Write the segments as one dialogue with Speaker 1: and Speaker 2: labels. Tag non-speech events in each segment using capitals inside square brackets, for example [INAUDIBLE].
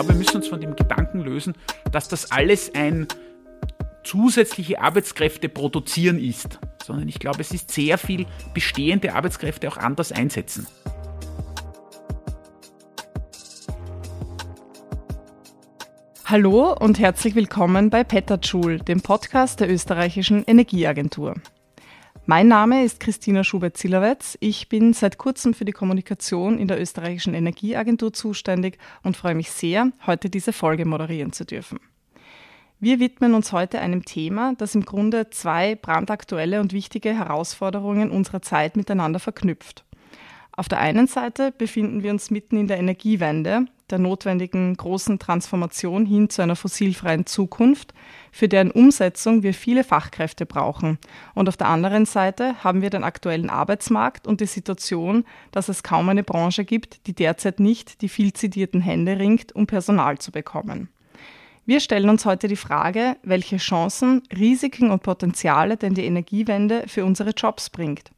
Speaker 1: glaube, wir müssen uns von dem Gedanken lösen, dass das alles ein zusätzliche Arbeitskräfte produzieren ist, sondern ich glaube, es ist sehr viel bestehende Arbeitskräfte auch anders einsetzen.
Speaker 2: Hallo und herzlich willkommen bei Petterschul, dem Podcast der österreichischen Energieagentur. Mein Name ist Christina Schubert-Zillerwetz. Ich bin seit kurzem für die Kommunikation in der österreichischen Energieagentur zuständig und freue mich sehr, heute diese Folge moderieren zu dürfen. Wir widmen uns heute einem Thema, das im Grunde zwei brandaktuelle und wichtige Herausforderungen unserer Zeit miteinander verknüpft. Auf der einen Seite befinden wir uns mitten in der Energiewende, der notwendigen großen Transformation hin zu einer fossilfreien Zukunft, für deren Umsetzung wir viele Fachkräfte brauchen. Und auf der anderen Seite haben wir den aktuellen Arbeitsmarkt und die Situation, dass es kaum eine Branche gibt, die derzeit nicht die viel zitierten Hände ringt, um Personal zu bekommen. Wir stellen uns heute die Frage, welche Chancen, Risiken und Potenziale denn die Energiewende für unsere Jobs bringt.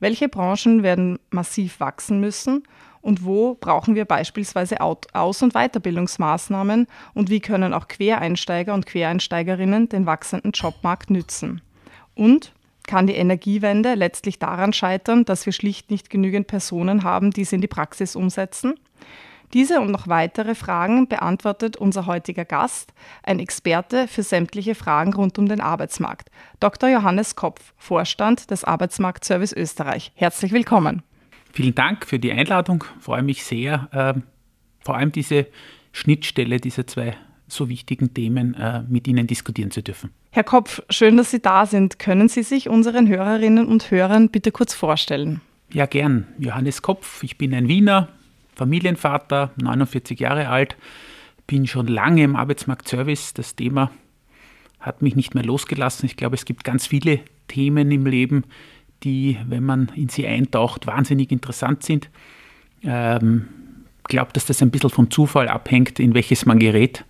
Speaker 2: Welche Branchen werden massiv wachsen müssen und wo brauchen wir beispielsweise Aus- und Weiterbildungsmaßnahmen und wie können auch Quereinsteiger und Quereinsteigerinnen den wachsenden Jobmarkt nützen? Und kann die Energiewende letztlich daran scheitern, dass wir schlicht nicht genügend Personen haben, die sie in die Praxis umsetzen? Diese und noch weitere Fragen beantwortet unser heutiger Gast, ein Experte für sämtliche Fragen rund um den Arbeitsmarkt, Dr. Johannes Kopf, Vorstand des Arbeitsmarktservice Österreich. Herzlich willkommen.
Speaker 1: Vielen Dank für die Einladung. Ich freue mich sehr, äh, vor allem diese Schnittstelle dieser zwei so wichtigen Themen äh, mit Ihnen diskutieren zu dürfen.
Speaker 2: Herr Kopf, schön, dass Sie da sind. Können Sie sich unseren Hörerinnen und Hörern bitte kurz vorstellen?
Speaker 1: Ja, gern. Johannes Kopf, ich bin ein Wiener, Familienvater, 49 Jahre alt, bin schon lange im Arbeitsmarktservice. Das Thema hat mich nicht mehr losgelassen. Ich glaube, es gibt ganz viele Themen im Leben, die, wenn man in sie eintaucht, wahnsinnig interessant sind. Ähm, ich glaube, dass das ein bisschen vom Zufall abhängt, in welches man gerät.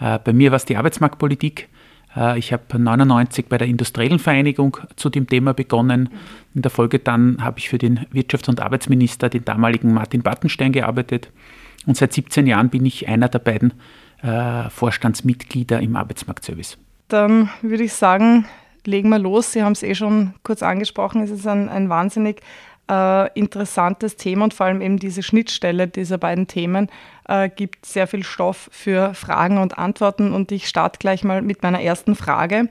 Speaker 1: Äh, bei mir war es die Arbeitsmarktpolitik. Äh, ich habe 1999 bei der Industriellen Vereinigung zu dem Thema begonnen. In der Folge dann habe ich für den Wirtschafts- und Arbeitsminister, den damaligen Martin Battenstein, gearbeitet. Und seit 17 Jahren bin ich einer der beiden äh, Vorstandsmitglieder im Arbeitsmarktservice.
Speaker 2: Dann würde ich sagen, legen wir los. Sie haben es eh schon kurz angesprochen. Es ist ein, ein wahnsinnig äh, interessantes Thema und vor allem eben diese Schnittstelle dieser beiden Themen äh, gibt sehr viel Stoff für Fragen und Antworten. Und ich starte gleich mal mit meiner ersten Frage.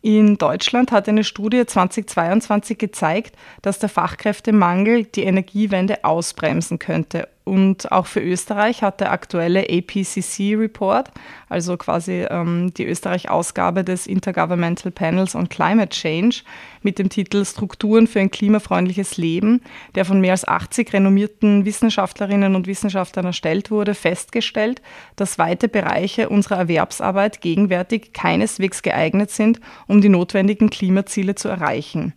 Speaker 2: In Deutschland hat eine Studie 2022 gezeigt, dass der Fachkräftemangel die Energiewende ausbremsen könnte. Und auch für Österreich hat der aktuelle APCC-Report, also quasi ähm, die Österreich-Ausgabe des Intergovernmental Panels on Climate Change mit dem Titel Strukturen für ein klimafreundliches Leben, der von mehr als 80 renommierten Wissenschaftlerinnen und Wissenschaftlern erstellt wurde, festgestellt, dass weite Bereiche unserer Erwerbsarbeit gegenwärtig keineswegs geeignet sind, um die notwendigen Klimaziele zu erreichen.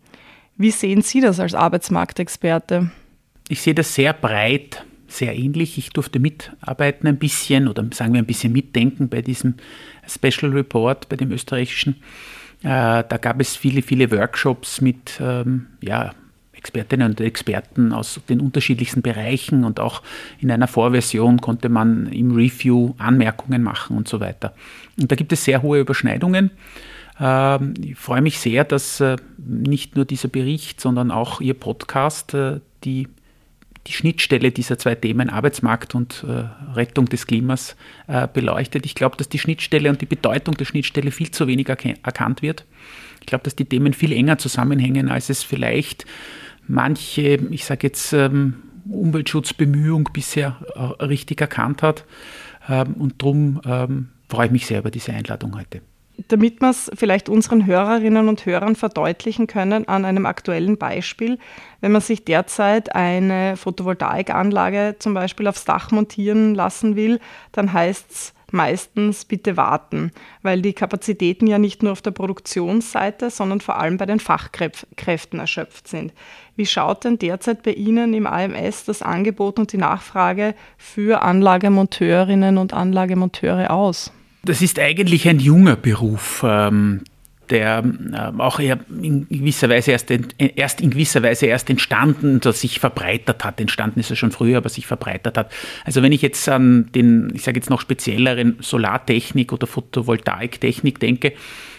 Speaker 2: Wie sehen Sie das als Arbeitsmarktexperte?
Speaker 1: Ich sehe das sehr breit sehr ähnlich. Ich durfte mitarbeiten ein bisschen oder sagen wir ein bisschen mitdenken bei diesem Special Report, bei dem österreichischen. Äh, da gab es viele, viele Workshops mit ähm, ja, Expertinnen und Experten aus den unterschiedlichsten Bereichen und auch in einer Vorversion konnte man im Review Anmerkungen machen und so weiter. Und da gibt es sehr hohe Überschneidungen. Ähm, ich freue mich sehr, dass äh, nicht nur dieser Bericht, sondern auch Ihr Podcast äh, die die Schnittstelle dieser zwei Themen, Arbeitsmarkt und äh, Rettung des Klimas, äh, beleuchtet. Ich glaube, dass die Schnittstelle und die Bedeutung der Schnittstelle viel zu wenig erkannt wird. Ich glaube, dass die Themen viel enger zusammenhängen, als es vielleicht manche, ich sage jetzt, ähm, Umweltschutzbemühung bisher äh, richtig erkannt hat. Ähm, und darum ähm, freue ich mich sehr über diese Einladung heute
Speaker 2: damit wir es vielleicht unseren Hörerinnen und Hörern verdeutlichen können an einem aktuellen Beispiel, wenn man sich derzeit eine Photovoltaikanlage zum Beispiel aufs Dach montieren lassen will, dann heißt es meistens bitte warten, weil die Kapazitäten ja nicht nur auf der Produktionsseite, sondern vor allem bei den Fachkräften erschöpft sind. Wie schaut denn derzeit bei Ihnen im AMS das Angebot und die Nachfrage für Anlagemonteurinnen und Anlagemonteure aus?
Speaker 1: Das ist eigentlich ein junger Beruf. Ähm, der äh, auch in gewisser Weise erst, erst in gewisser Weise erst entstanden, dass sich verbreitert hat. Entstanden ist er schon früher, aber sich verbreitert hat. Also wenn ich jetzt an den, ich sage jetzt noch spezielleren Solartechnik oder Photovoltaiktechnik denke,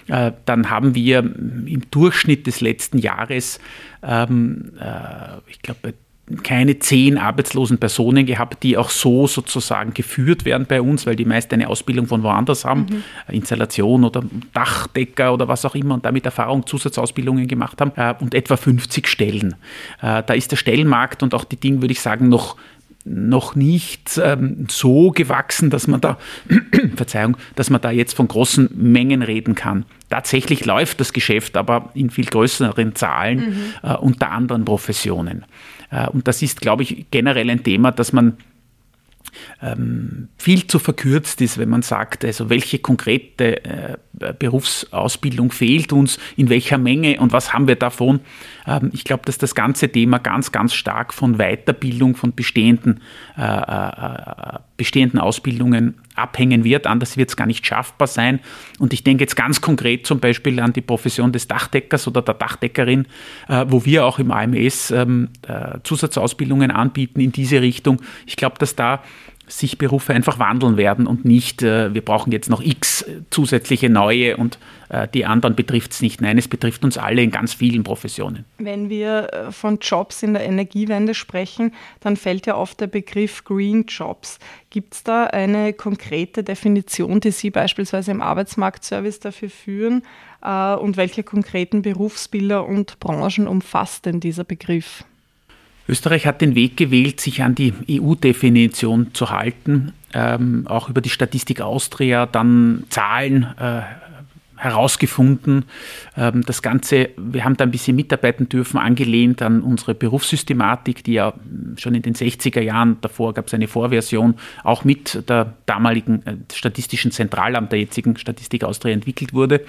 Speaker 1: äh, dann haben wir im Durchschnitt des letzten Jahres, ähm, äh, ich glaube, keine zehn arbeitslosen Personen gehabt, die auch so sozusagen geführt werden bei uns, weil die meist eine Ausbildung von woanders haben, mhm. Installation oder Dachdecker oder was auch immer und damit Erfahrung, Zusatzausbildungen gemacht haben äh, und etwa 50 Stellen. Äh, da ist der Stellenmarkt und auch die Dinge, würde ich sagen, noch noch nicht ähm, so gewachsen, dass man da, [CLEARS THROAT] Verzeihung, dass man da jetzt von großen Mengen reden kann. Tatsächlich läuft das Geschäft aber in viel größeren Zahlen mhm. äh, unter anderen Professionen. Äh, und das ist, glaube ich, generell ein Thema, dass man ähm, viel zu verkürzt ist, wenn man sagt, also welche konkrete äh, Berufsausbildung fehlt uns, in welcher Menge und was haben wir davon. Ähm, ich glaube, dass das ganze Thema ganz, ganz stark von Weiterbildung von bestehenden, äh, äh, bestehenden Ausbildungen abhängen wird. Anders wird es gar nicht schaffbar sein. Und ich denke jetzt ganz konkret zum Beispiel an die Profession des Dachdeckers oder der Dachdeckerin, äh, wo wir auch im AMS ähm, äh, Zusatzausbildungen anbieten in diese Richtung. Ich glaube, dass da sich Berufe einfach wandeln werden und nicht, äh, wir brauchen jetzt noch x zusätzliche neue und äh, die anderen betrifft es nicht. Nein, es betrifft uns alle in ganz vielen Professionen.
Speaker 2: Wenn wir äh, von Jobs in der Energiewende sprechen, dann fällt ja oft der Begriff Green Jobs. Gibt es da eine konkrete Definition, die Sie beispielsweise im Arbeitsmarktservice dafür führen? Und welche konkreten Berufsbilder und Branchen umfasst denn dieser Begriff?
Speaker 1: Österreich hat den Weg gewählt, sich an die EU-Definition zu halten, ähm, auch über die Statistik Austria dann Zahlen äh, herausgefunden. Ähm, das Ganze, wir haben da ein bisschen mitarbeiten dürfen, angelehnt an unsere Berufssystematik, die ja schon in den 60er Jahren, davor gab es eine Vorversion, auch mit der damaligen äh, Statistischen Zentralamt, der jetzigen Statistik Austria, entwickelt wurde.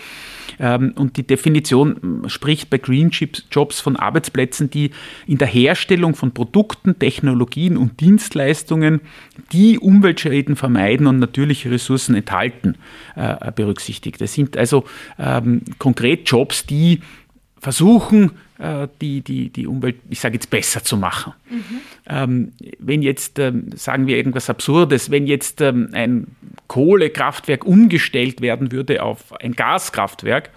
Speaker 1: Ähm, und die Definition spricht bei Green Jobs von Arbeitsplätzen, die in der Herstellung von Produkten, Technologien und Dienstleistungen, die Umweltschäden vermeiden und natürliche Ressourcen enthalten, äh, berücksichtigt. Das sind also ähm, konkret Jobs, die versuchen, äh, die, die, die Umwelt, ich sage jetzt, besser zu machen. Mhm. Ähm, wenn jetzt, ähm, sagen wir irgendwas Absurdes, wenn jetzt ähm, ein Kohlekraftwerk umgestellt werden würde auf ein Gaskraftwerk,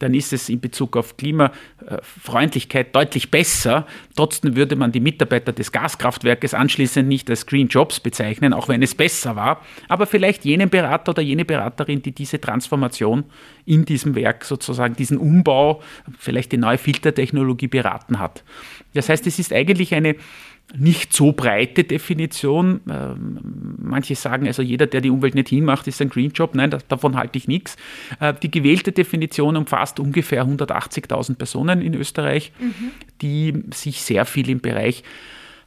Speaker 1: dann ist es in Bezug auf Klimafreundlichkeit deutlich besser. Trotzdem würde man die Mitarbeiter des Gaskraftwerkes anschließend nicht als Green Jobs bezeichnen, auch wenn es besser war. Aber vielleicht jenen Berater oder jene Beraterin, die diese Transformation in diesem Werk sozusagen, diesen Umbau, vielleicht die neue Filtertechnologie beraten hat. Das heißt, es ist eigentlich eine nicht so breite Definition. Ähm, manche sagen, also jeder, der die Umwelt nicht hinmacht, ist ein Green Job. Nein, davon halte ich nichts. Äh, die gewählte Definition umfasst ungefähr 180.000 Personen in Österreich, mhm. die sich sehr viel im Bereich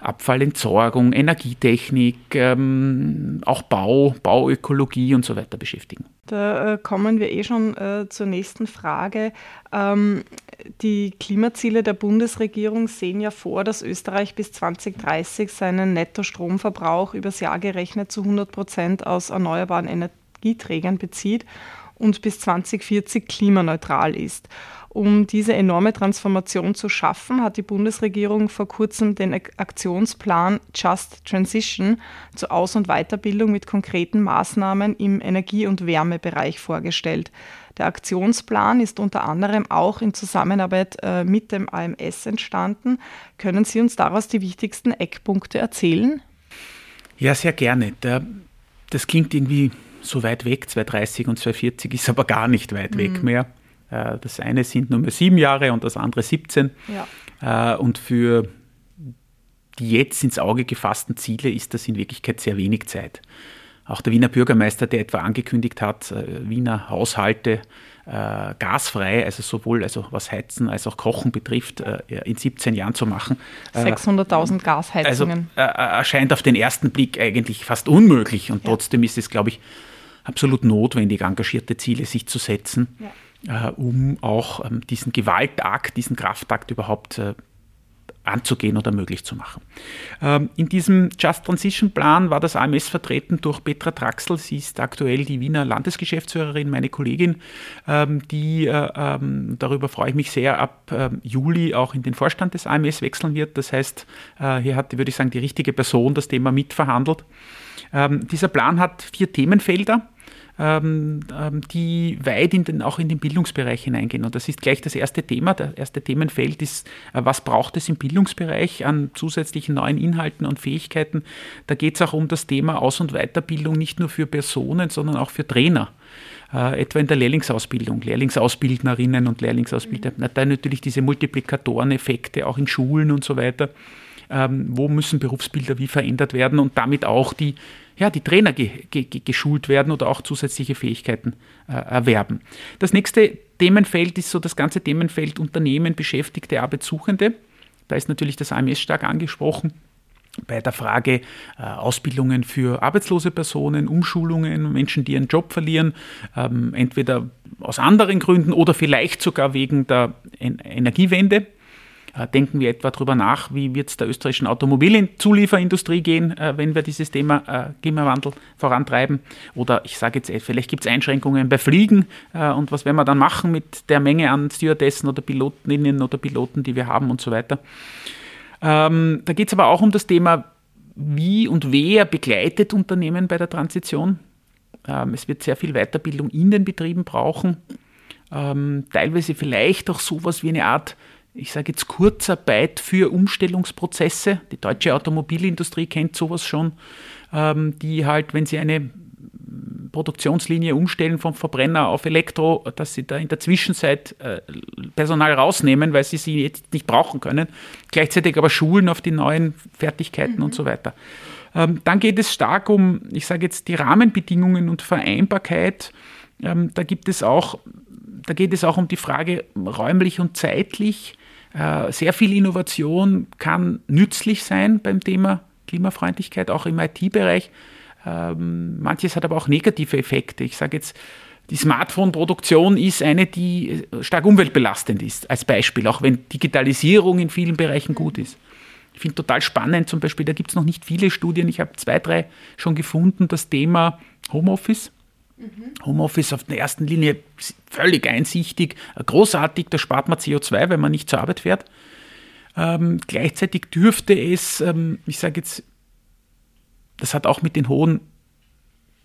Speaker 1: Abfallentsorgung, Energietechnik, ähm, auch Bau, Bauökologie und so weiter beschäftigen.
Speaker 2: Da äh, kommen wir eh schon äh, zur nächsten Frage. Ähm, die Klimaziele der Bundesregierung sehen ja vor, dass Österreich bis 2030 seinen Nettostromverbrauch übers Jahr gerechnet zu 100 Prozent aus erneuerbaren Energieträgern bezieht und bis 2040 klimaneutral ist. Um diese enorme Transformation zu schaffen, hat die Bundesregierung vor kurzem den Aktionsplan Just Transition zur Aus- und Weiterbildung mit konkreten Maßnahmen im Energie- und Wärmebereich vorgestellt. Der Aktionsplan ist unter anderem auch in Zusammenarbeit äh, mit dem AMS entstanden. Können Sie uns daraus die wichtigsten Eckpunkte erzählen?
Speaker 1: Ja, sehr gerne. Das klingt irgendwie so weit weg, 230 und 240 ist aber gar nicht weit mhm. weg mehr. Äh, das eine sind nur mehr sieben Jahre und das andere 17. Ja. Äh, und für die jetzt ins Auge gefassten Ziele ist das in Wirklichkeit sehr wenig Zeit. Auch der Wiener Bürgermeister, der etwa angekündigt hat, äh, Wiener Haushalte äh, gasfrei, also sowohl also was Heizen als auch Kochen betrifft, äh, in 17 Jahren zu machen.
Speaker 2: 600.000 Gasheizungen.
Speaker 1: Also erscheint auf den ersten Blick eigentlich fast unmöglich und ja. trotzdem ist es, glaube ich, absolut notwendig, engagierte Ziele sich zu setzen, ja. Um auch ähm, diesen Gewaltakt, diesen Kraftakt überhaupt anzugehen oder möglich zu machen. Ähm, in diesem Just Transition Plan war das AMS vertreten durch Petra Traxel. Sie ist aktuell die Wiener Landesgeschäftsführerin, meine Kollegin, ähm, die, äh, ähm, darüber freue ich mich sehr, ab Juli auch in den Vorstand des AMS wechseln wird. Das heißt, äh, hier hat, würde ich sagen, die richtige Person das Thema mitverhandelt. Dieser Plan hat vier Themenfelder ähm, ähm, die weit in den, auch in den Bildungsbereich hineingehen. Und das ist gleich das erste Thema. Das erste Themenfeld ist, äh, was braucht es im Bildungsbereich an zusätzlichen neuen Inhalten und Fähigkeiten. Da geht es auch um das Thema Aus- und Weiterbildung, nicht nur für Personen, sondern auch für Trainer. Äh, etwa in der Lehrlingsausbildung, Lehrlingsausbildnerinnen und Lehrlingsausbilder. Mhm. Da natürlich diese Multiplikatoreneffekte auch in Schulen und so weiter. Ähm, wo müssen Berufsbilder wie verändert werden und damit auch die ja, die Trainer ge, ge, geschult werden oder auch zusätzliche Fähigkeiten äh, erwerben. Das nächste Themenfeld ist so das ganze Themenfeld Unternehmen, Beschäftigte, Arbeitssuchende. Da ist natürlich das AMS stark angesprochen bei der Frage äh, Ausbildungen für arbeitslose Personen, Umschulungen, Menschen, die ihren Job verlieren, ähm, entweder aus anderen Gründen oder vielleicht sogar wegen der en Energiewende. Äh, denken wir etwa darüber nach, wie wird es der österreichischen Automobilzulieferindustrie gehen, äh, wenn wir dieses Thema äh, Klimawandel vorantreiben. Oder ich sage jetzt, vielleicht gibt es Einschränkungen bei Fliegen und was werden wir dann machen mit der Menge an Stewardessen oder Pilotinnen oder Piloten, die wir haben und so weiter. Ähm, da geht es aber auch um das Thema, wie und wer begleitet Unternehmen bei der Transition. Ähm, es wird sehr viel Weiterbildung in den Betrieben brauchen. Ähm, teilweise vielleicht auch sowas wie eine Art ich sage jetzt Kurzarbeit für Umstellungsprozesse. Die deutsche Automobilindustrie kennt sowas schon, ähm, die halt, wenn sie eine Produktionslinie umstellen vom Verbrenner auf Elektro, dass sie da in der Zwischenzeit äh, Personal rausnehmen, weil sie sie jetzt nicht brauchen können, gleichzeitig aber schulen auf die neuen Fertigkeiten mhm. und so weiter. Ähm, dann geht es stark um, ich sage jetzt, die Rahmenbedingungen und Vereinbarkeit. Ähm, da gibt es auch, da geht es auch um die Frage räumlich und zeitlich sehr viel Innovation kann nützlich sein beim Thema Klimafreundlichkeit, auch im IT-Bereich. Ähm, manches hat aber auch negative Effekte. Ich sage jetzt, die Smartphone-Produktion ist eine, die stark umweltbelastend ist, als Beispiel, auch wenn Digitalisierung in vielen Bereichen gut ist. Ich finde total spannend, zum Beispiel, da gibt es noch nicht viele Studien, ich habe zwei, drei schon gefunden, das Thema Homeoffice. Mhm. Homeoffice auf der ersten Linie völlig einsichtig, großartig, da spart man CO2, wenn man nicht zur Arbeit fährt. Ähm, gleichzeitig dürfte es, ähm, ich sage jetzt, das hat auch mit den hohen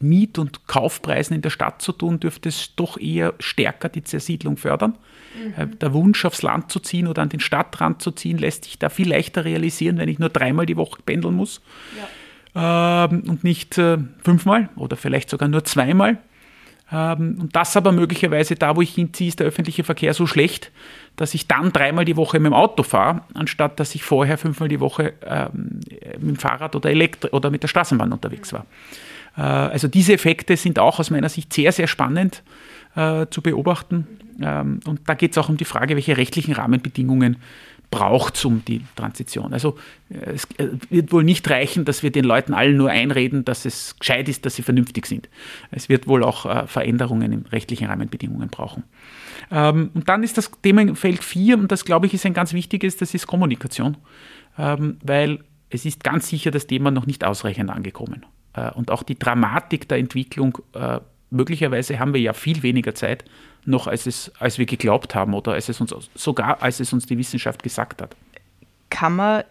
Speaker 1: Miet- und Kaufpreisen in der Stadt zu tun, dürfte es doch eher stärker die Zersiedlung fördern. Mhm. Äh, der Wunsch, aufs Land zu ziehen oder an den Stadtrand zu ziehen, lässt sich da viel leichter realisieren, wenn ich nur dreimal die Woche pendeln muss. Ja und nicht äh, fünfmal oder vielleicht sogar nur zweimal. Ähm, und das aber möglicherweise da, wo ich hinziehe, ist der öffentliche Verkehr so schlecht, dass ich dann dreimal die Woche mit dem Auto fahre, anstatt dass ich vorher fünfmal die Woche ähm, mit dem Fahrrad oder, Elektri oder mit der Straßenbahn unterwegs war. Äh, also diese Effekte sind auch aus meiner Sicht sehr, sehr spannend äh, zu beobachten. Ähm, und da geht es auch um die Frage, welche rechtlichen Rahmenbedingungen braucht es um die Transition. Also äh, es äh, wird wohl nicht reichen, dass wir den Leuten allen nur einreden, dass es gescheit ist, dass sie vernünftig sind. Es wird wohl auch äh, Veränderungen in rechtlichen Rahmenbedingungen brauchen. Ähm, und dann ist das Themenfeld 4, und das glaube ich ist ein ganz wichtiges, das ist Kommunikation, ähm, weil es ist ganz sicher das Thema noch nicht ausreichend angekommen. Und auch die Dramatik der Entwicklung, möglicherweise haben wir ja viel weniger Zeit, noch als, es, als wir geglaubt haben oder als es uns, sogar als es uns die Wissenschaft gesagt hat.
Speaker 2: Kann man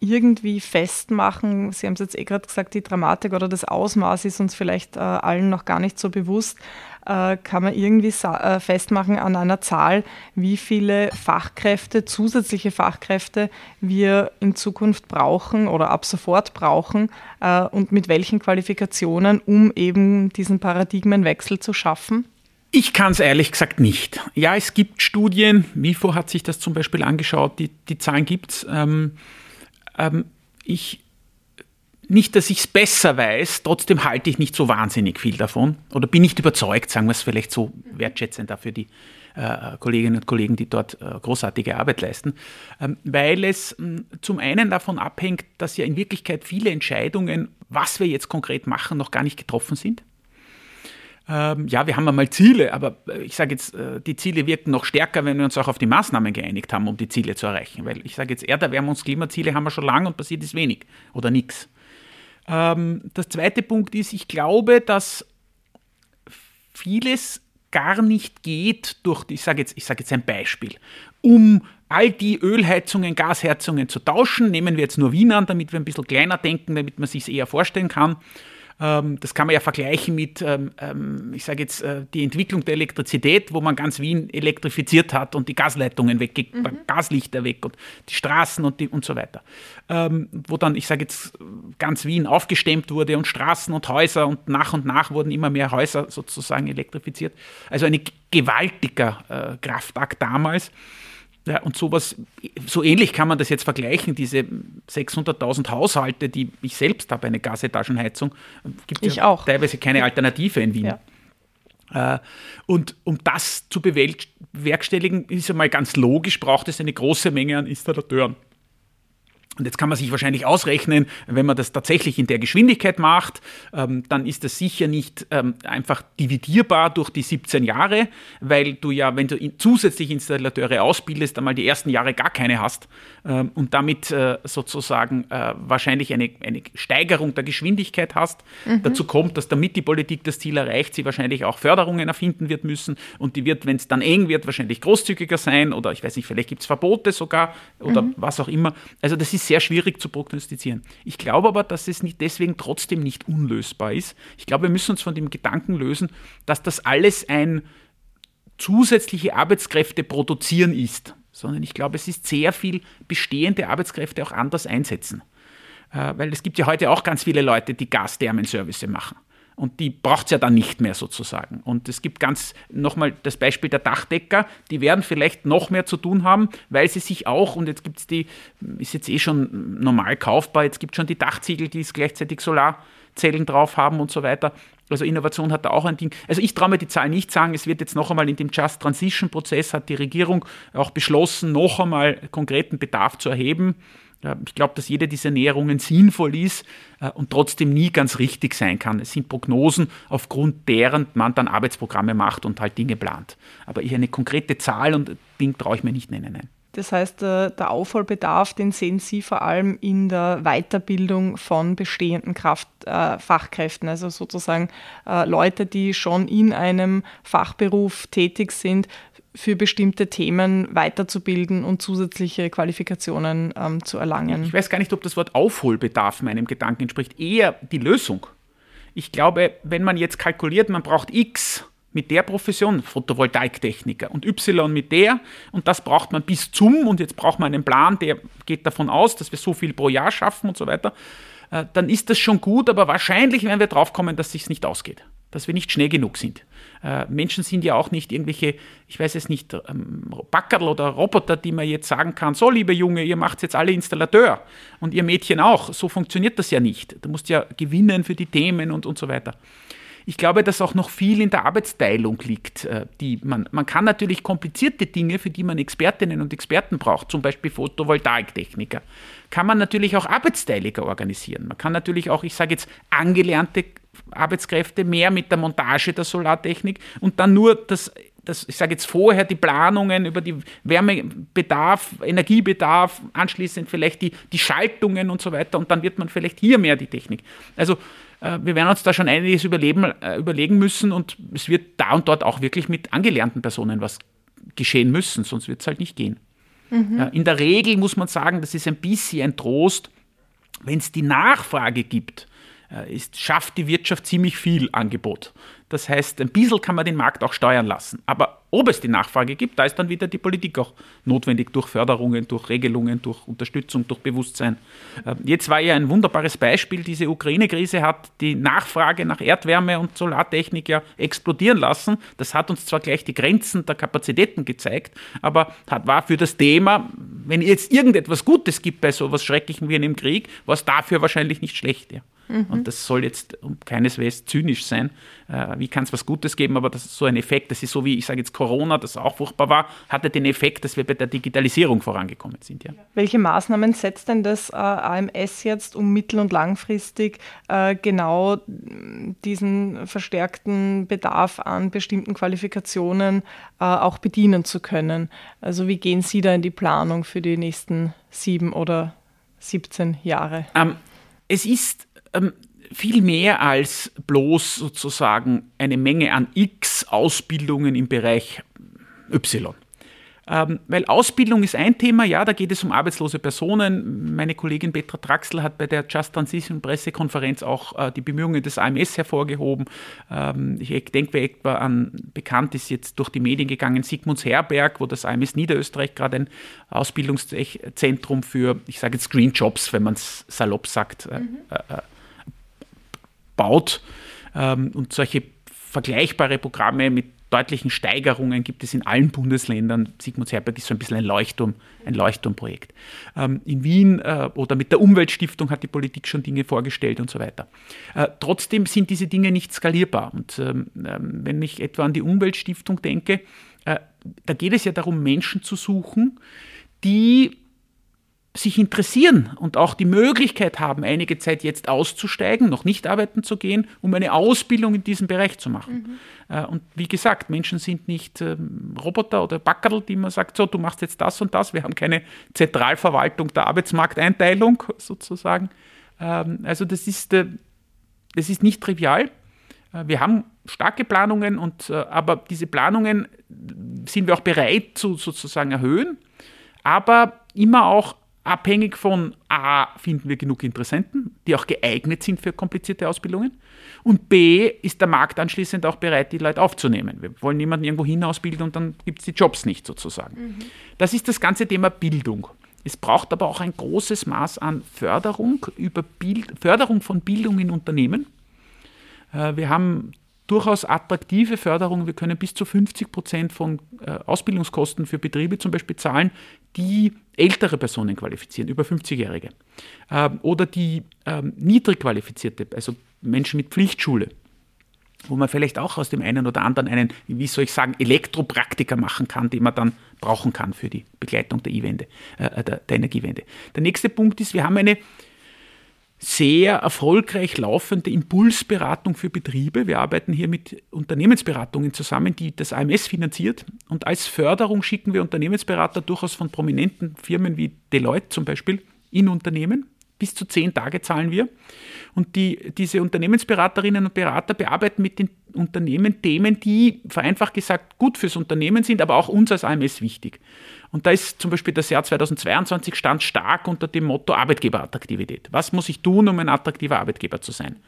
Speaker 2: irgendwie festmachen, Sie haben es jetzt eh gerade gesagt, die Dramatik oder das Ausmaß ist uns vielleicht äh, allen noch gar nicht so bewusst, äh, kann man irgendwie äh, festmachen an einer Zahl, wie viele Fachkräfte, zusätzliche Fachkräfte wir in Zukunft brauchen oder ab sofort brauchen äh, und mit welchen Qualifikationen, um eben diesen Paradigmenwechsel zu schaffen?
Speaker 1: Ich kann es ehrlich gesagt nicht. Ja, es gibt Studien, WIFO hat sich das zum Beispiel angeschaut, die, die Zahlen gibt es. Ähm, ähm, ich, nicht, dass ich es besser weiß, trotzdem halte ich nicht so wahnsinnig viel davon oder bin nicht überzeugt, sagen wir es vielleicht so wertschätzend dafür die äh, Kolleginnen und Kollegen, die dort äh, großartige Arbeit leisten, ähm, weil es mh, hm, zum einen davon abhängt, dass ja in Wirklichkeit viele Entscheidungen, was wir jetzt konkret machen, noch gar nicht getroffen sind ähm, ja, wir haben einmal Ziele, aber äh, ich sage jetzt, äh, die Ziele wirken noch stärker, wenn wir uns auch auf die Maßnahmen geeinigt haben, um die Ziele zu erreichen. Weil ich sage jetzt, Erderwärmungs-, Klimaziele haben wir schon lange und passiert ist wenig oder nichts. Ähm, der zweite Punkt ist, ich glaube, dass vieles gar nicht geht durch, ich sage jetzt, ich sage jetzt ein Beispiel, um all die Ölheizungen, Gasheizungen zu tauschen. Nehmen wir jetzt nur Wien an, damit wir ein bisschen kleiner denken, damit man sich eher vorstellen kann. Ähm, das kann man ja vergleichen mit, ähm, ähm, ich sage jetzt, äh, die Entwicklung der Elektrizität, wo man ganz Wien elektrifiziert hat und die Gasleitungen weg, mhm. Gaslichter weg und die Straßen und, die, und so weiter. Wo dann, ich sage jetzt, ganz Wien aufgestemmt wurde und Straßen und Häuser und nach und nach wurden immer mehr Häuser sozusagen elektrifiziert. Also ein gewaltiger äh, Kraftakt damals. Ja, und sowas, so ähnlich kann man das jetzt vergleichen, diese 600.000 Haushalte, die ich selbst habe, eine Gasetagenheizung, gibt es ja auch. teilweise keine Alternative in Wien. Ja. Äh, und um das zu bewerkstelligen, ist einmal ganz logisch, braucht es eine große Menge an Installateuren. Und jetzt kann man sich wahrscheinlich ausrechnen, wenn man das tatsächlich in der Geschwindigkeit macht, ähm, dann ist das sicher nicht ähm, einfach dividierbar durch die 17 Jahre, weil du ja, wenn du in, zusätzlich Installateure ausbildest, einmal die ersten Jahre gar keine hast ähm, und damit äh, sozusagen äh, wahrscheinlich eine, eine Steigerung der Geschwindigkeit hast. Mhm. Dazu kommt, dass damit die Politik das Ziel erreicht, sie wahrscheinlich auch Förderungen erfinden wird müssen und die wird, wenn es dann eng wird, wahrscheinlich großzügiger sein oder ich weiß nicht, vielleicht gibt es Verbote sogar oder mhm. was auch immer. Also das ist sehr schwierig zu prognostizieren. Ich glaube aber, dass es nicht deswegen trotzdem nicht unlösbar ist. Ich glaube, wir müssen uns von dem Gedanken lösen, dass das alles ein zusätzliche Arbeitskräfte produzieren ist, sondern ich glaube, es ist sehr viel bestehende Arbeitskräfte auch anders einsetzen. Äh, weil es gibt ja heute auch ganz viele Leute, die Gasthermenservice machen. Und die braucht es ja dann nicht mehr sozusagen. Und es gibt ganz nochmal das Beispiel der Dachdecker, die werden vielleicht noch mehr zu tun haben, weil sie sich auch, und jetzt gibt es die, ist jetzt eh schon normal kaufbar, jetzt gibt es schon die Dachziegel, die gleichzeitig Solarzellen drauf haben und so weiter. Also Innovation hat da auch ein Ding. Also ich traue mir die Zahl nicht sagen. Es wird jetzt noch einmal in dem Just Transition Prozess hat die Regierung auch beschlossen, noch einmal konkreten Bedarf zu erheben. Ich glaube, dass jede dieser Näherungen sinnvoll ist äh, und trotzdem nie ganz richtig sein kann. Es sind Prognosen, aufgrund deren man dann Arbeitsprogramme macht und halt Dinge plant. Aber ich eine konkrete Zahl und Ding traue ich mir nicht nennen. Nein.
Speaker 2: Das heißt, äh, der Aufholbedarf, den sehen Sie vor allem in der Weiterbildung von bestehenden Kraftfachkräften, also sozusagen äh, Leute, die schon in einem Fachberuf tätig sind, für bestimmte Themen weiterzubilden und zusätzliche Qualifikationen ähm, zu erlangen.
Speaker 1: Ich weiß gar nicht, ob das Wort Aufholbedarf meinem Gedanken entspricht, eher die Lösung. Ich glaube, wenn man jetzt kalkuliert, man braucht X mit der Profession, Photovoltaiktechniker, und Y mit der, und das braucht man bis zum, und jetzt braucht man einen Plan, der geht davon aus, dass wir so viel pro Jahr schaffen und so weiter, äh, dann ist das schon gut, aber wahrscheinlich werden wir drauf kommen, dass es sich nicht ausgeht dass wir nicht schnell genug sind. Äh, Menschen sind ja auch nicht irgendwelche, ich weiß es nicht, ähm, Backerl oder Roboter, die man jetzt sagen kann, so liebe Junge, ihr macht jetzt alle Installateur und ihr Mädchen auch. So funktioniert das ja nicht. Du musst ja gewinnen für die Themen und, und so weiter. Ich glaube, dass auch noch viel in der Arbeitsteilung liegt. Äh, die man, man kann natürlich komplizierte Dinge, für die man Expertinnen und Experten braucht, zum Beispiel Photovoltaiktechniker, kann man natürlich auch arbeitsteiliger organisieren. Man kann natürlich auch, ich sage jetzt, angelernte Arbeitskräfte mehr mit der Montage der Solartechnik und dann nur das das, ich sage jetzt vorher, die Planungen über die Wärmebedarf, Energiebedarf, anschließend vielleicht die, die Schaltungen und so weiter und dann wird man vielleicht hier mehr die Technik. Also äh, wir werden uns da schon einiges überleben, äh, überlegen müssen und es wird da und dort auch wirklich mit angelernten Personen was geschehen müssen, sonst wird es halt nicht gehen. Mhm. Äh, in der Regel muss man sagen, das ist ein bisschen ein Trost, wenn es die Nachfrage gibt ist, schafft die Wirtschaft ziemlich viel Angebot. Das heißt, ein bisschen kann man den Markt auch steuern lassen. Aber ob es die Nachfrage gibt, da ist dann wieder die Politik auch notwendig durch Förderungen, durch Regelungen, durch Unterstützung, durch Bewusstsein. Ähm, jetzt war ja ein wunderbares Beispiel, diese Ukraine-Krise hat die Nachfrage nach Erdwärme und Solartechnik ja explodieren lassen. Das hat uns zwar gleich die Grenzen der Kapazitäten gezeigt, aber hat, war für das Thema, wenn jetzt irgendetwas Gutes gibt bei so etwas Schrecklichem wie einem Krieg, war es dafür wahrscheinlich nicht schlecht. Ja. Mhm. Und das soll jetzt um keineswegs zynisch sein. Äh, wie kann es was Gutes geben, aber das ist so ein Effekt, das ist so wie, ich sage jetzt Corona, das auch furchtbar war, hatte den Effekt, dass wir bei der Digitalisierung vorangekommen sind. Ja.
Speaker 2: Welche Maßnahmen setzt denn das äh, AMS jetzt, um mittel- und langfristig äh, genau diesen verstärkten Bedarf an bestimmten Qualifikationen äh, auch bedienen zu können? Also wie gehen Sie da in die Planung für die nächsten sieben oder 17 Jahre?
Speaker 1: Ähm, es ist ähm, viel mehr als bloß sozusagen eine Menge an X Ausbildungen im Bereich Y. Ähm, weil Ausbildung ist ein Thema, ja, da geht es um arbeitslose Personen. Meine Kollegin Petra Traxel hat bei der Just Transition Pressekonferenz auch äh, die Bemühungen des AMS hervorgehoben. Ähm, ich denke etwa an, bekannt ist jetzt durch die Medien gegangen, Sigmunds Herberg, wo das AMS Niederösterreich gerade ein Ausbildungszentrum für, ich sage jetzt Green Jobs, wenn man es salopp sagt, äh, mhm. äh, baut. Ähm, und solche vergleichbare Programme mit deutlichen Steigerungen gibt es in allen Bundesländern. Sigmund Herberg ist so ein bisschen ein Leuchtturm, ein Leuchtturmprojekt. Ähm, in Wien äh, oder mit der Umweltstiftung hat die Politik schon Dinge vorgestellt und so weiter. Äh, trotzdem sind diese Dinge nicht skalierbar. Und ähm, ähm wenn ich etwa an die Umweltstiftung denke, äh, da geht es ja darum, Menschen zu suchen, die sich interessieren und auch die Möglichkeit haben, einige Zeit jetzt auszusteigen, noch nicht arbeiten zu gehen, um eine Ausbildung in diesem Bereich zu machen. Mhm. Äh, und wie gesagt, Menschen sind nicht ähm, Roboter oder Backerl, die man sagt, so, du machst jetzt das und das. Wir haben keine Zentralverwaltung der Arbeitsmarkteinteilung [LAUGHS] sozusagen. Ähm, also das ist, äh, das ist nicht trivial. Äh, wir haben starke Planungen, und, aber diese Planungen sind wir auch bereit zu sozusagen erhöhen, aber immer auch abhängig von A, finden wir genug Interessenten, die auch geeignet sind für komplizierte Ausbildungen. Und B, ist der Markt anschließend auch bereit, die Leute aufzunehmen. Wir wollen niemanden irgendwo hin ausbilden und dann gibt es die Jobs nicht sozusagen. Mhm. Das ist das ganze Thema Bildung. Es braucht aber auch ein großes Maß an Förderung, über Bild, Förderung von Bildung in Unternehmen. Äh, wir haben durchaus attraktive Förderung. Wir können bis zu 50 Prozent von äh, Ausbildungskosten für Betriebe zum Beispiel zahlen, die ältere Personen qualifizieren, über 50-Jährige. Ähm, oder die ähm, niedrig qualifizierte, also Menschen mit Pflichtschule, wo man vielleicht auch aus dem einen oder anderen einen, wie soll ich sagen, Elektropraktiker machen kann, den man dann brauchen kann für die Begleitung der, E-Wende, äh, der, der Energiewende. Der nächste Punkt ist, wir haben eine sehr erfolgreich laufende Impulsberatung für Betriebe. Wir arbeiten hier mit Unternehmensberatungen zusammen, die das AMS finanziert. Und als Förderung schicken wir Unternehmensberater durchaus von prominenten Firmen wie Deloitte zum Beispiel in Unternehmen. Bis zu zehn Tage zahlen wir. Und die, diese Unternehmensberaterinnen und Berater bearbeiten mit den Unternehmen Themen, die vereinfacht gesagt gut fürs Unternehmen sind, aber auch uns als AMS wichtig. Und da ist zum Beispiel das Jahr 2022 stand stark unter dem Motto Arbeitgeberattraktivität. Was muss ich tun, um ein attraktiver Arbeitgeber zu sein?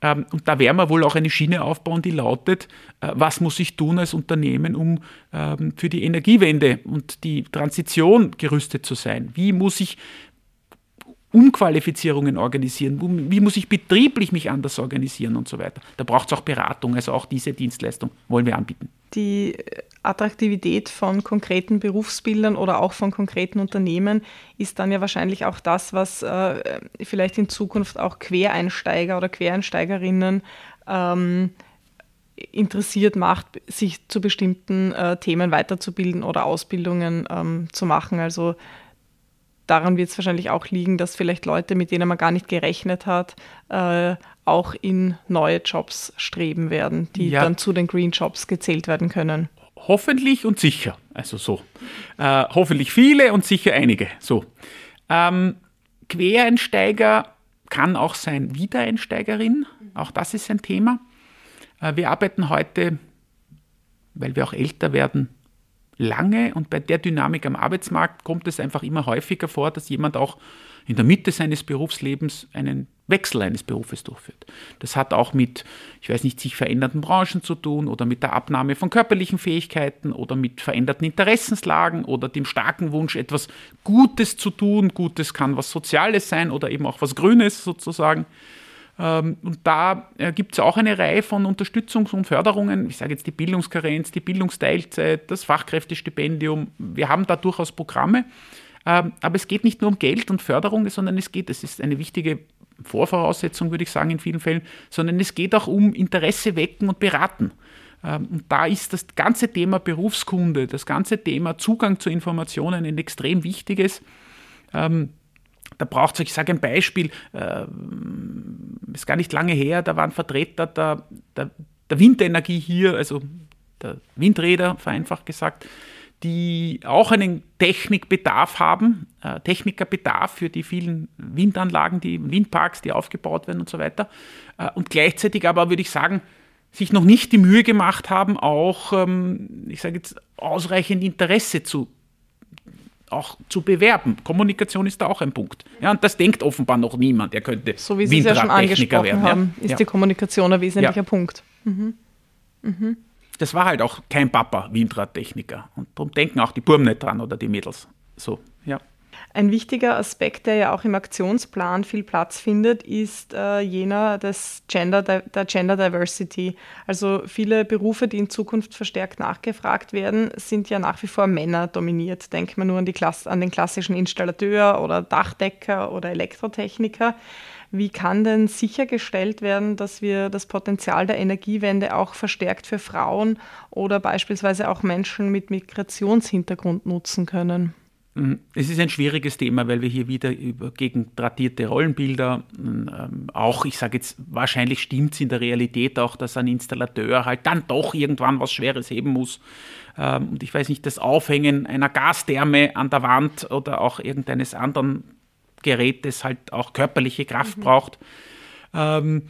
Speaker 1: Ähm, und da werden wir wohl auch eine Schiene aufbauen, die lautet, äh, was muss ich tun als Unternehmen, um ähm, für die Energiewende und die Transition gerüstet zu sein? Wie muss ich Umqualifizierungen organisieren? Wie muss ich betrieblich mich anders organisieren und so weiter? Da braucht es auch Beratung, also auch diese Dienstleistung wollen wir anbieten.
Speaker 2: Die Attraktivität von konkreten Berufsbildern oder auch von konkreten Unternehmen ist dann ja wahrscheinlich auch das, was äh, vielleicht in Zukunft auch Quereinsteiger oder Quereinsteigerinnen ähm, interessiert macht, sich zu bestimmten äh, Themen weiterzubilden oder Ausbildungen ähm, zu machen. Also daran wird es wahrscheinlich auch liegen, dass vielleicht Leute, mit denen man gar nicht gerechnet hat, äh, auch in neue Jobs streben werden, die ja. dann zu den Green Jobs gezählt werden können.
Speaker 1: Hoffentlich und sicher, also so. Äh, hoffentlich viele und sicher einige. So. Ähm, Quereinsteiger kann auch sein Wiedereinsteigerin, auch das ist ein Thema. Äh, wir arbeiten heute, weil wir auch älter werden, lange und bei der Dynamik am Arbeitsmarkt kommt es einfach immer häufiger vor, dass jemand auch in der Mitte seines Berufslebens einen Wechsel eines Berufes durchführt. Das hat auch mit, ich weiß nicht, sich verändernden Branchen zu tun oder mit der Abnahme von körperlichen Fähigkeiten oder mit veränderten Interessenslagen oder dem starken Wunsch, etwas Gutes zu tun. Gutes kann was Soziales sein oder eben auch was Grünes sozusagen. Ähm, und da äh, gibt es auch eine Reihe von Unterstützungs- und Förderungen. Ich sage jetzt die Bildungskarenz, die Bildungsteilzeit, das Fachkräftestipendium. Wir haben da durchaus Programme. Ähm, aber es geht nicht nur um Geld und Förderung, sondern es geht, es ist eine wichtige Vorvoraussetzung, würde ich sagen, in vielen Fällen, sondern es geht auch um Interesse wecken und beraten. Ähm, und da ist das ganze Thema Berufskunde, das ganze Thema Zugang zu Informationen ein extrem wichtiges. Da braucht es, ich sage ein Beispiel, äh, ist gar nicht lange her, da waren Vertreter der, der, der Windenergie hier, also der Windräder, vereinfacht gesagt, die auch einen Technikbedarf haben, äh, Technikerbedarf für die vielen Windanlagen, die Windparks, die aufgebaut werden und so weiter. Äh, und gleichzeitig aber würde ich sagen, sich noch nicht die Mühe gemacht haben, auch, ähm, ich sage jetzt, ausreichend Interesse zu auch zu bewerben. Kommunikation ist da auch ein Punkt. Ja, und das denkt offenbar noch niemand. Er könnte
Speaker 2: So wie Sie es ja schon angesprochen werden, haben, ja? ist ja. die Kommunikation ein wesentlicher. Punkt. Mhm.
Speaker 1: Mhm das war halt auch kein Papa Windradtechniker. Und darum denken auch die Burm nicht dran oder die Mädels. So.
Speaker 2: Ein wichtiger Aspekt, der ja auch im Aktionsplan viel Platz findet, ist äh, jener des Gender, der Gender Diversity. Also viele Berufe, die in Zukunft verstärkt nachgefragt werden, sind ja nach wie vor Männer dominiert. Denkt man nur an, die Klasse, an den klassischen Installateur oder Dachdecker oder Elektrotechniker. Wie kann denn sichergestellt werden, dass wir das Potenzial der Energiewende auch verstärkt für Frauen oder beispielsweise auch Menschen mit Migrationshintergrund nutzen können?
Speaker 1: Mhm. Es ist ein schwieriges Thema, weil wir hier wieder über gegen tradierte Rollenbilder, ähm, auch ich sage jetzt, wahrscheinlich stimmt es in der Realität auch, dass ein Installateur halt dann doch irgendwann was Schweres heben muss. Ähm, und ich weiß nicht, das Aufhängen einer Gastherme an der Wand oder auch irgendeines anderen Gerät, das halt auch körperliche Kraft mhm. braucht. Ähm,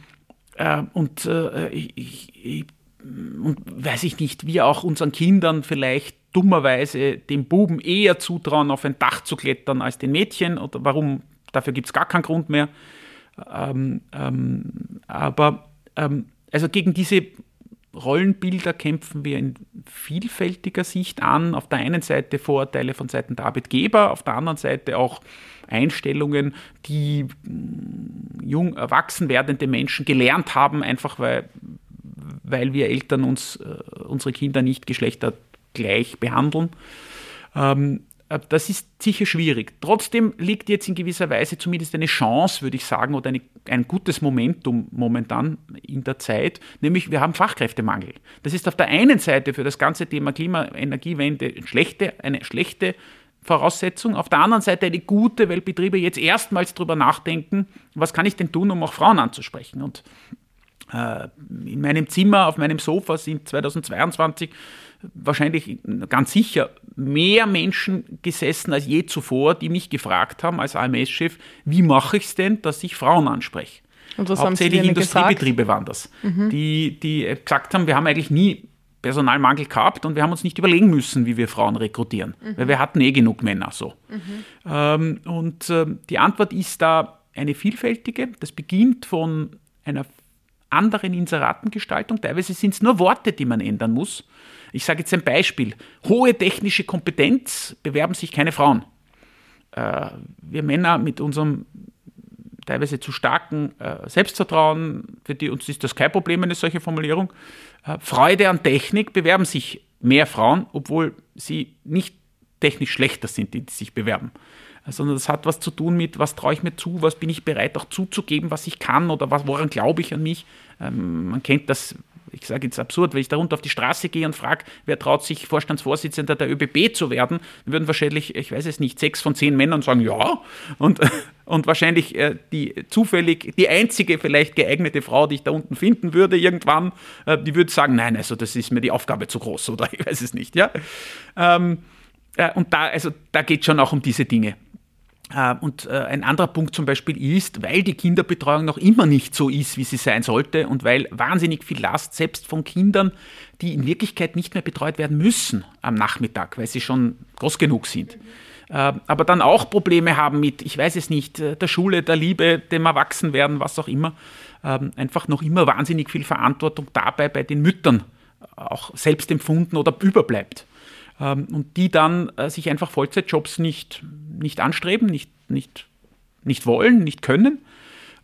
Speaker 1: äh, und äh, ich, ich, und weiß ich nicht, wir auch unseren Kindern vielleicht dummerweise dem Buben eher zutrauen, auf ein Dach zu klettern als den Mädchen oder warum, dafür gibt es gar keinen Grund mehr. Ähm, ähm, aber ähm, also gegen diese Rollenbilder kämpfen wir in vielfältiger Sicht an. Auf der einen Seite Vorurteile von Seiten der Arbeitgeber, auf der anderen Seite auch Einstellungen, die mm, jung erwachsen werdende Menschen gelernt haben, einfach weil, weil wir Eltern uns äh, unsere Kinder nicht geschlechtergleich behandeln. Ähm, äh, das ist sicher schwierig. Trotzdem liegt jetzt in gewisser Weise zumindest eine Chance, würde ich sagen, oder eine, ein gutes Momentum momentan in der Zeit, nämlich wir haben Fachkräftemangel. Das ist auf der einen Seite für das ganze Thema Klima-Energiewende schlechte, eine schlechte Voraussetzung. Auf der anderen Seite eine gute, weil Betriebe jetzt erstmals darüber nachdenken, was kann ich denn tun, um auch Frauen anzusprechen. Und in meinem Zimmer, auf meinem Sofa sind 2022 wahrscheinlich ganz sicher mehr Menschen gesessen als je zuvor, die mich gefragt haben als AMS-Chef, wie mache ich es denn, dass ich Frauen anspreche. Und was Hauptsächlich Industriebetriebe gesagt? waren das, mhm. die, die gesagt haben, wir haben eigentlich nie Personalmangel gehabt und wir haben uns nicht überlegen müssen, wie wir Frauen rekrutieren, mhm. weil wir hatten eh genug Männer so. Mhm. Ähm, und äh, die Antwort ist da eine vielfältige. Das beginnt von einer anderen Inseratengestaltung. Teilweise sind es nur Worte, die man ändern muss. Ich sage jetzt ein Beispiel. Hohe technische Kompetenz bewerben sich keine Frauen. Äh, wir Männer mit unserem teilweise zu starken äh, Selbstvertrauen, für die uns ist das kein Problem, eine solche Formulierung. Äh, Freude an Technik bewerben sich mehr Frauen, obwohl sie nicht technisch schlechter sind, die, die sich bewerben. Sondern das hat was zu tun mit, was traue ich mir zu, was bin ich bereit auch zuzugeben, was ich kann oder was, woran glaube ich an mich. Ähm, man kennt das ich sage jetzt absurd, wenn ich da runter auf die Straße gehe und frage, wer traut sich Vorstandsvorsitzender der ÖBB zu werden, dann würden wahrscheinlich, ich weiß es nicht, sechs von zehn Männern sagen, ja. Und, [LAUGHS] und wahrscheinlich äh, die zufällig, die einzige vielleicht geeignete Frau, die ich da unten finden würde irgendwann, äh, die würde sagen, nein, also das ist mir die Aufgabe zu groß [LAUGHS] oder ich weiß es nicht, ja. Ähm, äh, und da, also da geht es schon auch um diese Dinge. Äh, und äh, ein anderer Punkt zum Beispiel ist, weil die Kinderbetreuung noch immer nicht so ist, wie sie sein sollte und weil wahnsinnig viel Last selbst von Kindern, die in Wirklichkeit nicht mehr betreut werden müssen am Nachmittag, weil sie schon groß genug sind. Äh, aber dann auch Probleme haben mit, ich weiß es nicht, der Schule, der Liebe, dem Erwachsenwerden, was auch immer. Ähm, einfach noch immer wahnsinnig viel Verantwortung dabei bei den Müttern auch selbst empfunden oder überbleibt. Ähm, und die dann äh, sich einfach Vollzeitjobs nicht, nicht anstreben, nicht, nicht, nicht wollen, nicht können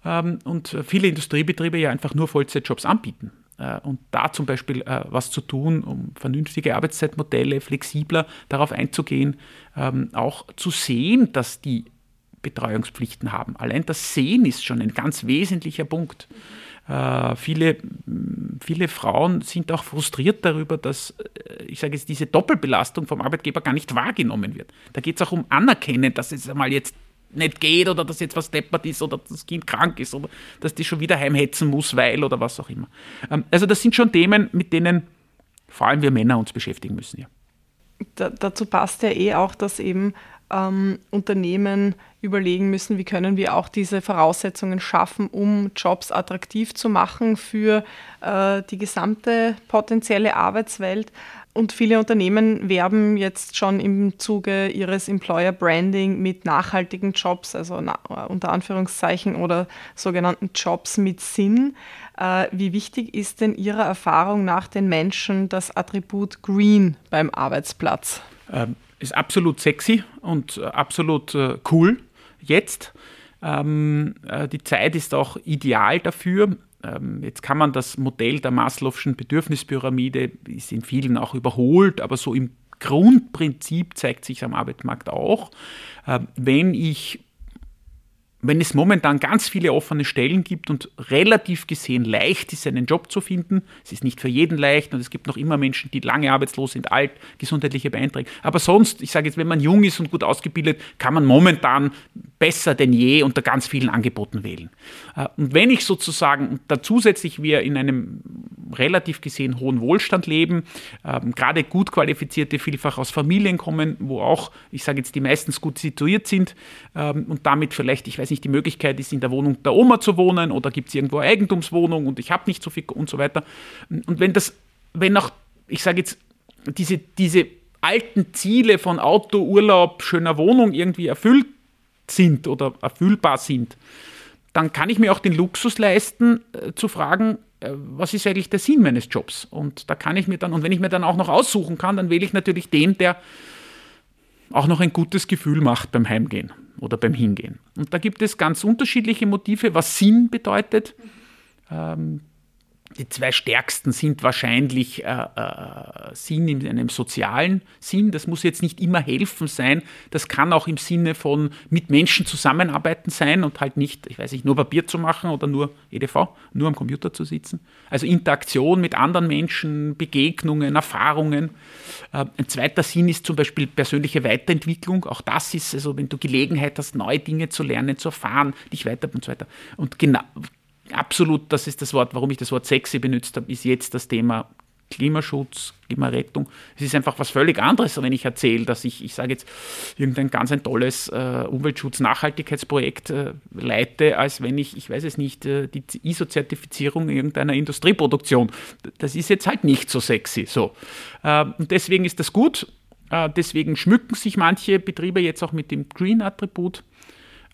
Speaker 1: ähm, und viele Industriebetriebe ja einfach nur Vollzeitjobs anbieten. Äh, und da zum Beispiel äh, was zu tun, um vernünftige Arbeitszeitmodelle flexibler darauf einzugehen, ähm, auch zu sehen, dass die Betreuungspflichten haben. Allein das Sehen ist schon ein ganz wesentlicher Punkt. Äh, viele, viele Frauen sind auch frustriert darüber, dass, äh, ich sage jetzt, diese Doppelbelastung vom Arbeitgeber gar nicht wahrgenommen wird. Da geht es auch um Anerkennen, dass es einmal jetzt nicht geht oder dass jetzt was deppert ist oder das Kind krank ist oder dass die schon wieder heimhetzen muss, weil oder was auch immer. Ähm, also das sind schon Themen, mit denen vor allem wir Männer uns beschäftigen müssen. Ja.
Speaker 2: Da, dazu passt ja eh auch, dass eben ähm, Unternehmen überlegen müssen, wie können wir auch diese Voraussetzungen schaffen, um Jobs attraktiv zu machen für äh, die gesamte potenzielle Arbeitswelt. Und viele Unternehmen werben jetzt schon im Zuge ihres Employer Branding mit nachhaltigen Jobs, also na, unter Anführungszeichen oder sogenannten Jobs mit Sinn. Äh, wie wichtig ist denn Ihrer Erfahrung nach den Menschen das Attribut Green beim Arbeitsplatz?
Speaker 1: Ähm, ist absolut sexy und äh, absolut äh, cool jetzt. Ähm, äh, die Zeit ist auch ideal dafür. Ähm, jetzt kann man das Modell der Maslow'schen Bedürfnispyramide, ist in vielen auch überholt, aber so im Grundprinzip zeigt sich am Arbeitsmarkt auch. Äh, wenn ich wenn es momentan ganz viele offene Stellen gibt und relativ gesehen leicht ist, einen Job zu finden, es ist nicht für jeden leicht und es gibt noch immer Menschen, die lange arbeitslos sind, alt, gesundheitliche Beeinträchtigungen. Aber sonst, ich sage jetzt, wenn man jung ist und gut ausgebildet, kann man momentan besser denn je unter ganz vielen Angeboten wählen. Äh, und wenn ich sozusagen da zusätzlich wir in einem relativ gesehen hohen Wohlstand leben, ähm, gerade gut qualifizierte vielfach aus Familien kommen, wo auch, ich sage jetzt, die meistens gut situiert sind ähm, und damit vielleicht, ich weiß nicht, die Möglichkeit ist, in der Wohnung der Oma zu wohnen oder gibt es irgendwo eine Eigentumswohnung und ich habe nicht so viel und so weiter. Und wenn das, wenn auch, ich sage jetzt, diese, diese alten Ziele von Auto, Urlaub, schöner Wohnung irgendwie erfüllt sind oder erfüllbar sind, dann kann ich mir auch den Luxus leisten, äh, zu fragen, äh, was ist eigentlich der Sinn meines Jobs? Und da kann ich mir dann, und wenn ich mir dann auch noch aussuchen kann, dann wähle ich natürlich den, der auch noch ein gutes Gefühl macht beim Heimgehen oder beim Hingehen. Und da gibt es ganz unterschiedliche Motive, was Sinn bedeutet. Ähm, die zwei stärksten sind wahrscheinlich äh, äh, Sinn in einem sozialen Sinn. Das muss jetzt nicht immer helfen sein. Das kann auch im Sinne von mit Menschen zusammenarbeiten sein und halt nicht, ich weiß nicht, nur Papier zu machen oder nur EDV, nur am Computer zu sitzen. Also Interaktion mit anderen Menschen, Begegnungen, Erfahrungen. Äh, ein zweiter Sinn ist zum Beispiel persönliche Weiterentwicklung. Auch das ist, also wenn du Gelegenheit hast, neue Dinge zu lernen, zu erfahren, dich weiter und so weiter. Und genau absolut, das ist das Wort, warum ich das Wort sexy benutzt habe, ist jetzt das Thema Klimaschutz, Klimarettung. Es ist einfach was völlig anderes, wenn ich erzähle, dass ich, ich sage jetzt, irgendein ganz ein tolles äh, Umweltschutz-Nachhaltigkeitsprojekt äh, leite, als wenn ich, ich weiß es nicht, äh, die ISO-Zertifizierung irgendeiner Industrieproduktion. Das ist jetzt halt nicht so sexy. So. Äh, und deswegen ist das gut. Äh, deswegen schmücken sich manche Betriebe jetzt auch mit dem Green-Attribut.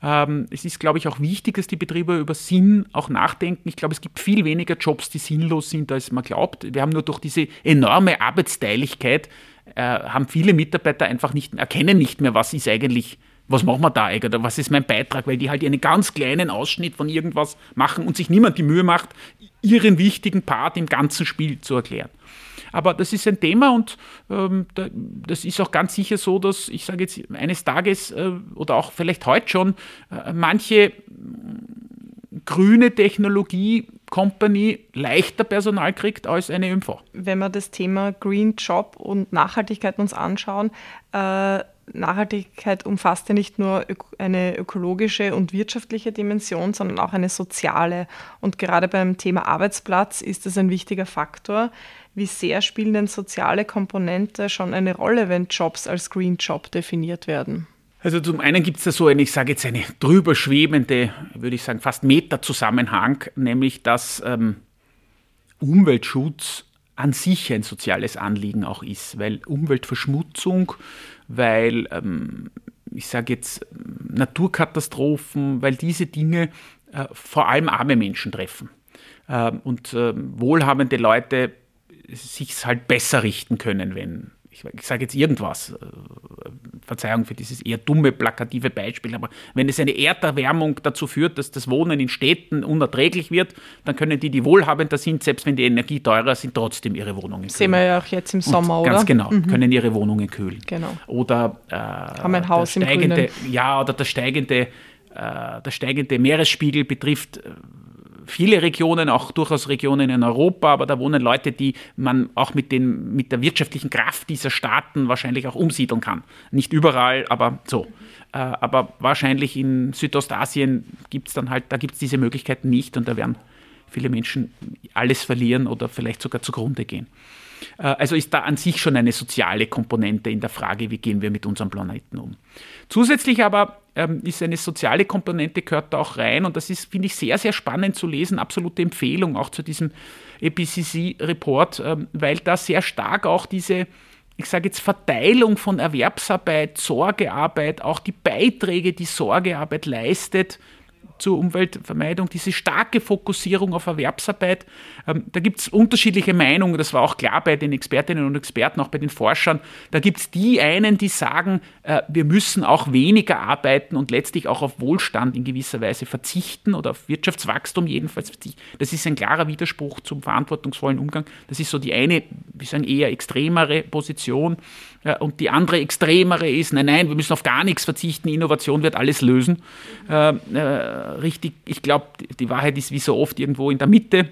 Speaker 1: Ähm, es ist, glaube ich, auch wichtig, dass die Betriebe über Sinn auch nachdenken. Ich glaube, es gibt viel weniger Jobs, die sinnlos sind, als man glaubt. Wir haben nur durch diese enorme Arbeitsteiligkeit, äh, haben viele Mitarbeiter einfach nicht, erkennen nicht mehr, was ist eigentlich was machen wir da eigentlich oder was ist mein Beitrag, weil die halt einen ganz kleinen Ausschnitt von irgendwas machen und sich niemand die Mühe macht, ihren wichtigen Part im ganzen Spiel zu erklären. Aber das ist ein Thema und ähm, da, das ist auch ganz sicher so, dass ich sage jetzt eines Tages äh, oder auch vielleicht heute schon äh, manche grüne Technologie Company leichter Personal kriegt als eine ÖMV.
Speaker 2: Wenn wir das Thema Green Job und Nachhaltigkeit uns anschauen, äh, Nachhaltigkeit umfasst ja nicht nur eine ökologische und wirtschaftliche Dimension, sondern auch eine soziale. Und gerade beim Thema Arbeitsplatz ist das ein wichtiger Faktor. Wie sehr spielen denn soziale Komponente schon eine Rolle, wenn Jobs als Green Job definiert werden?
Speaker 1: Also zum einen gibt es da so eine, ich sage jetzt eine drüber schwebende, würde ich sagen, fast Meta-Zusammenhang, nämlich dass ähm, Umweltschutz an sich ein soziales Anliegen auch ist, weil Umweltverschmutzung, weil ähm, ich sage jetzt Naturkatastrophen, weil diese Dinge äh, vor allem arme Menschen treffen. Äh, und äh, wohlhabende Leute sich halt besser richten können, wenn ich, ich sage jetzt irgendwas, äh, Verzeihung für dieses eher dumme, plakative Beispiel, aber wenn es eine Erderwärmung dazu führt, dass das Wohnen in Städten unerträglich wird, dann können die, die wohlhabender sind, selbst wenn die Energie teurer sind, trotzdem ihre Wohnungen kühlen.
Speaker 2: Sehen wir ja auch jetzt im Sommer,
Speaker 1: Und
Speaker 2: oder?
Speaker 1: Ganz genau, mhm. können ihre Wohnungen kühlen.
Speaker 2: Genau.
Speaker 1: Oder
Speaker 2: äh, haben ein Haus
Speaker 1: im
Speaker 2: steigende,
Speaker 1: Ja, oder der steigende, äh, der steigende Meeresspiegel betrifft äh, viele Regionen, auch durchaus Regionen in Europa, aber da wohnen Leute, die man auch mit, den, mit der wirtschaftlichen Kraft dieser Staaten wahrscheinlich auch umsiedeln kann. Nicht überall, aber so. Äh, aber wahrscheinlich in Südostasien gibt es dann halt, da gibt es diese Möglichkeiten nicht und da werden viele Menschen alles verlieren oder vielleicht sogar zugrunde gehen. Äh, also ist da an sich schon eine soziale Komponente in der Frage, wie gehen wir mit unserem Planeten um. Zusätzlich aber ähm, ist eine soziale Komponente, gehört da auch rein. Und das ist, finde ich, sehr, sehr spannend zu lesen, absolute Empfehlung auch zu diesem EPCC-Report, ähm, weil da sehr stark auch diese ich sage jetzt Verteilung von Erwerbsarbeit, Sorgearbeit, auch die Beiträge, die Sorgearbeit leistet, zur Umweltvermeidung, diese starke Fokussierung auf Erwerbsarbeit. Ähm, da gibt es unterschiedliche Meinungen, das war auch klar bei den Expertinnen und Experten, auch bei den Forschern. Da gibt es die einen, die sagen, äh, wir müssen auch weniger arbeiten und letztlich auch auf Wohlstand in gewisser Weise verzichten oder auf Wirtschaftswachstum jedenfalls verzichten. Das ist ein klarer Widerspruch zum verantwortungsvollen Umgang. Das ist so die eine, wir sagen eher extremere Position. Ja, und die andere extremere ist, nein, nein, wir müssen auf gar nichts verzichten, Innovation wird alles lösen. Äh, äh, richtig, ich glaube, die Wahrheit ist wie so oft irgendwo in der Mitte.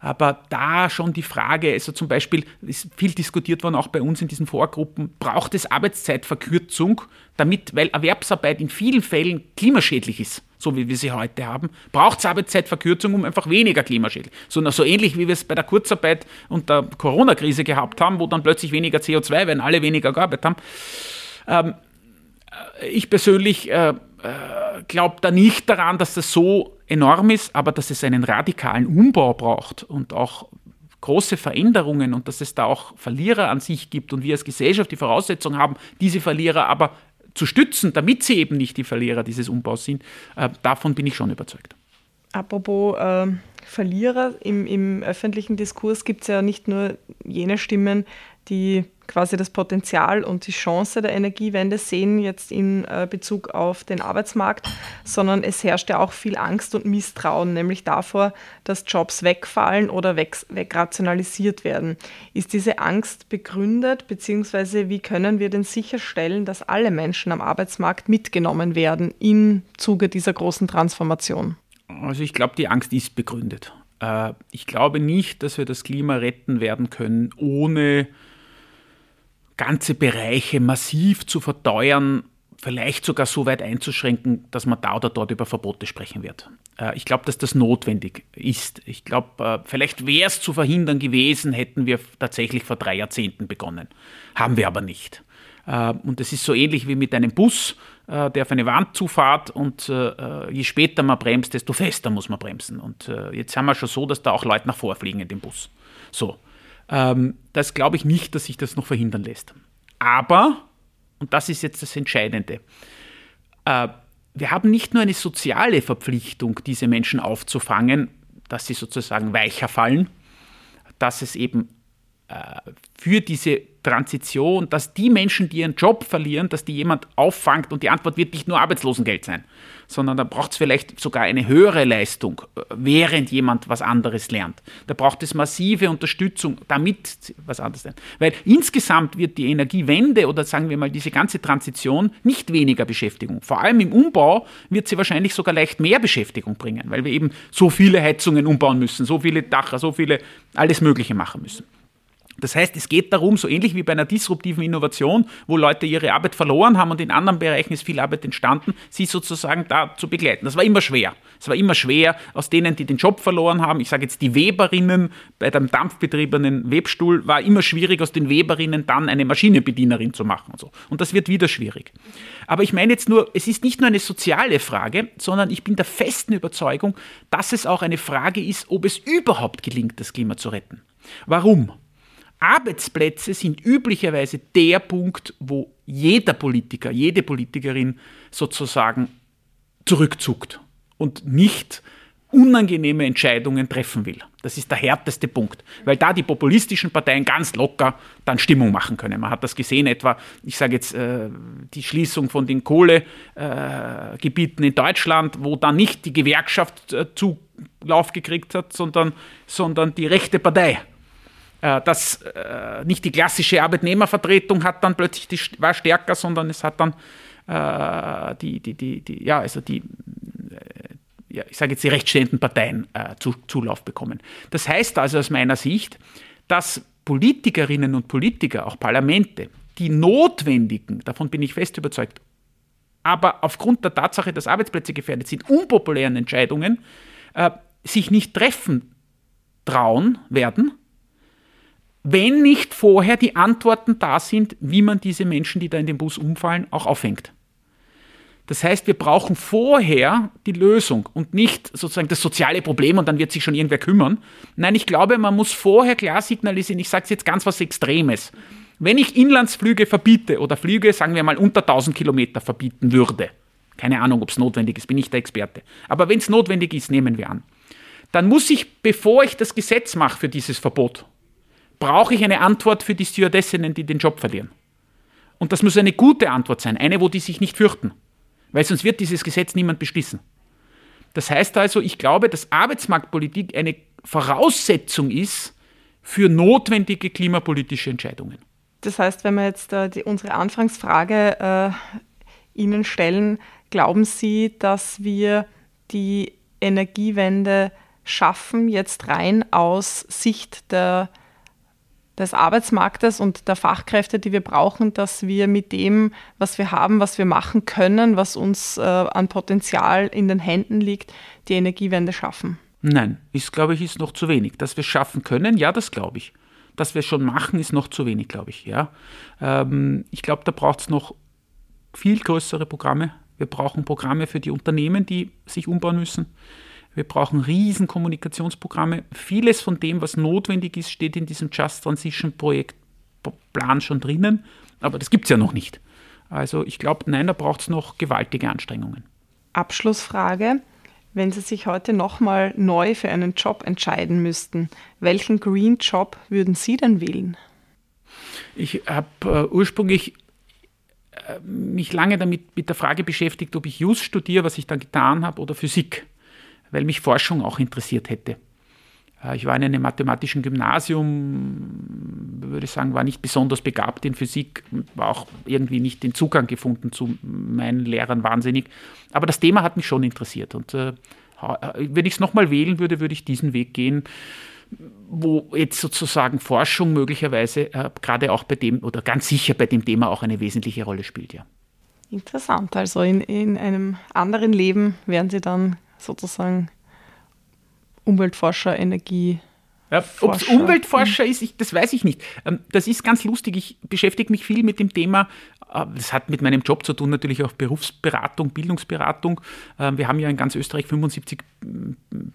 Speaker 1: Aber da schon die Frage, also zum Beispiel ist viel diskutiert worden, auch bei uns in diesen Vorgruppen, braucht es Arbeitszeitverkürzung, damit, weil Erwerbsarbeit in vielen Fällen klimaschädlich ist, so wie wir sie heute haben, braucht es Arbeitszeitverkürzung, um einfach weniger klimaschädlich. So, so ähnlich wie wir es bei der Kurzarbeit und der Corona-Krise gehabt haben, wo dann plötzlich weniger CO2, wenn alle weniger gearbeitet haben. Ähm, äh, ich persönlich äh, äh, glaube da nicht daran, dass das so enorm ist, aber dass es einen radikalen Umbau braucht und auch große Veränderungen und dass es da auch Verlierer an sich gibt und wir als Gesellschaft die Voraussetzung haben, diese Verlierer aber zu stützen, damit sie eben nicht die Verlierer dieses Umbaus sind, äh, davon bin ich schon überzeugt.
Speaker 2: Apropos äh, Verlierer, im, im öffentlichen Diskurs gibt es ja nicht nur jene Stimmen, die quasi das Potenzial und die Chance der Energiewende sehen jetzt in äh, Bezug auf den Arbeitsmarkt, sondern es herrscht ja auch viel Angst und Misstrauen, nämlich davor, dass Jobs wegfallen oder weg, wegrationalisiert werden. Ist diese Angst begründet, beziehungsweise wie können wir denn sicherstellen, dass alle Menschen am Arbeitsmarkt mitgenommen werden im Zuge dieser großen Transformation?
Speaker 1: Also ich glaube, die Angst ist begründet. Äh, ich glaube nicht, dass wir das Klima retten werden können, ohne ganze Bereiche massiv zu verteuern, vielleicht sogar so weit einzuschränken, dass man da oder dort über Verbote sprechen wird. Äh, ich glaube, dass das notwendig ist. Ich glaube, äh, vielleicht wäre es zu verhindern gewesen, hätten wir tatsächlich vor drei Jahrzehnten begonnen. Haben wir aber nicht. Äh, und es ist so ähnlich wie mit einem Bus, der auf eine Wand zufahrt und je später man bremst, desto fester muss man bremsen. Und jetzt haben wir schon so, dass da auch Leute nach vorfliegen in dem Bus. So. Ähm, das glaube ich nicht, dass sich das noch verhindern lässt. Aber, und das ist jetzt das Entscheidende, äh, wir haben nicht nur eine soziale Verpflichtung, diese Menschen aufzufangen, dass sie sozusagen weicher fallen, dass es eben für diese Transition, dass die Menschen, die ihren Job verlieren, dass die jemand auffangt und die Antwort wird nicht nur Arbeitslosengeld sein, sondern da braucht es vielleicht sogar eine höhere Leistung, äh, während jemand was anderes lernt. Da braucht es massive Unterstützung, damit was anderes lernt. Weil insgesamt wird die Energiewende oder sagen wir mal diese ganze Transition nicht weniger Beschäftigung. Vor allem im Umbau wird sie wahrscheinlich sogar leicht mehr Beschäftigung bringen, weil wir eben so viele Heizungen umbauen müssen, so viele Dacher, so viele alles Mögliche machen müssen. Das heißt, es geht darum, so ähnlich wie bei einer disruptiven Innovation, wo Leute ihre Arbeit verloren haben und in anderen Bereichen ist viel Arbeit entstanden, sie sozusagen da zu begleiten. Das war immer schwer. Es war immer schwer, aus denen, die den Job verloren haben, ich sage jetzt die Weberinnen bei dem dampfbetriebenen Webstuhl, war immer schwierig, aus den Weberinnen dann eine Maschinenbedienerin zu machen. Und, so. und das wird wieder schwierig. Aber ich meine jetzt nur, es ist nicht nur eine soziale Frage, sondern ich bin der festen Überzeugung, dass es auch eine Frage ist, ob es überhaupt gelingt, das Klima zu retten. Warum? Arbeitsplätze sind üblicherweise der Punkt, wo jeder Politiker, jede Politikerin sozusagen zurückzuckt und nicht unangenehme Entscheidungen treffen will. Das ist der härteste Punkt, weil da die populistischen Parteien ganz locker dann Stimmung machen können. Man hat das gesehen, etwa, ich sage jetzt, äh, die Schließung von den Kohlegebieten in Deutschland, wo dann nicht die Gewerkschaft äh, Zulauf gekriegt hat, sondern, sondern die rechte Partei. Äh, das nicht die klassische Arbeitnehmervertretung hat dann plötzlich die, war stärker, sondern es hat dann die, die, die, die, ja, also die ja, ich sage jetzt die rechtsstehenden Parteien äh, zu, Zulauf bekommen. Das heißt also aus meiner Sicht, dass Politikerinnen und Politiker, auch Parlamente, die notwendigen, davon bin ich fest überzeugt, aber aufgrund der Tatsache, dass Arbeitsplätze gefährdet sind, unpopulären Entscheidungen, äh, sich nicht treffen trauen werden, wenn nicht vorher die Antworten da sind, wie man diese Menschen, die da in den Bus umfallen, auch auffängt. Das heißt, wir brauchen vorher die Lösung und nicht sozusagen das soziale Problem und dann wird sich schon irgendwer kümmern. Nein, ich glaube, man muss vorher klar signalisieren, ich sage jetzt ganz was Extremes. Wenn ich Inlandsflüge verbiete oder Flüge, sagen wir mal, unter 1000 Kilometer verbieten würde, keine Ahnung, ob es notwendig ist, bin ich der Experte, aber wenn es notwendig ist, nehmen wir an, dann muss ich, bevor ich das Gesetz mache für dieses Verbot, brauche ich eine Antwort für die Stewardessinnen, die den Job verlieren. Und das muss eine gute Antwort sein, eine, wo die sich nicht fürchten weil sonst wird dieses Gesetz niemand beschließen. Das heißt also, ich glaube, dass Arbeitsmarktpolitik eine Voraussetzung ist für notwendige klimapolitische Entscheidungen.
Speaker 2: Das heißt, wenn wir jetzt äh, die, unsere Anfangsfrage äh, Ihnen stellen, glauben Sie, dass wir die Energiewende schaffen, jetzt rein aus Sicht der des Arbeitsmarktes und der Fachkräfte, die wir brauchen, dass wir mit dem, was wir haben, was wir machen können, was uns äh, an Potenzial in den Händen liegt, die Energiewende schaffen?
Speaker 1: Nein, ist, glaube ich, ist noch zu wenig. Dass wir es schaffen können, ja, das glaube ich. Dass wir es schon machen, ist noch zu wenig, glaube ich. Ja. Ähm, ich glaube, da braucht es noch viel größere Programme. Wir brauchen Programme für die Unternehmen, die sich umbauen müssen. Wir brauchen riesen Kommunikationsprogramme. Vieles von dem, was notwendig ist, steht in diesem Just Transition Projekt Plan schon drinnen, aber das gibt es ja noch nicht. Also ich glaube, nein, da braucht es noch gewaltige Anstrengungen.
Speaker 2: Abschlussfrage. Wenn Sie sich heute nochmal neu für einen Job entscheiden müssten, welchen Green Job würden Sie denn wählen?
Speaker 1: Ich habe äh, ursprünglich äh, mich lange damit mit der Frage beschäftigt, ob ich Jus studiere, was ich dann getan habe, oder Physik weil mich Forschung auch interessiert hätte. Äh, ich war in einem mathematischen Gymnasium, würde ich sagen, war nicht besonders begabt in Physik, war auch irgendwie nicht den Zugang gefunden zu meinen Lehrern wahnsinnig. Aber das Thema hat mich schon interessiert. Und äh, wenn ich es nochmal wählen würde, würde ich diesen Weg gehen, wo jetzt sozusagen Forschung möglicherweise äh, gerade auch bei dem oder ganz sicher bei dem Thema auch eine wesentliche Rolle spielt, ja.
Speaker 2: Interessant. Also in, in einem anderen Leben werden Sie dann sozusagen Umweltforscher, Energie.
Speaker 1: Ja, Ob es Umweltforscher ist, ich, das weiß ich nicht. Ähm, das ist ganz lustig. Ich beschäftige mich viel mit dem Thema äh, das hat mit meinem Job zu tun, natürlich auch Berufsberatung, Bildungsberatung. Ähm, wir haben ja in ganz Österreich 75 mm,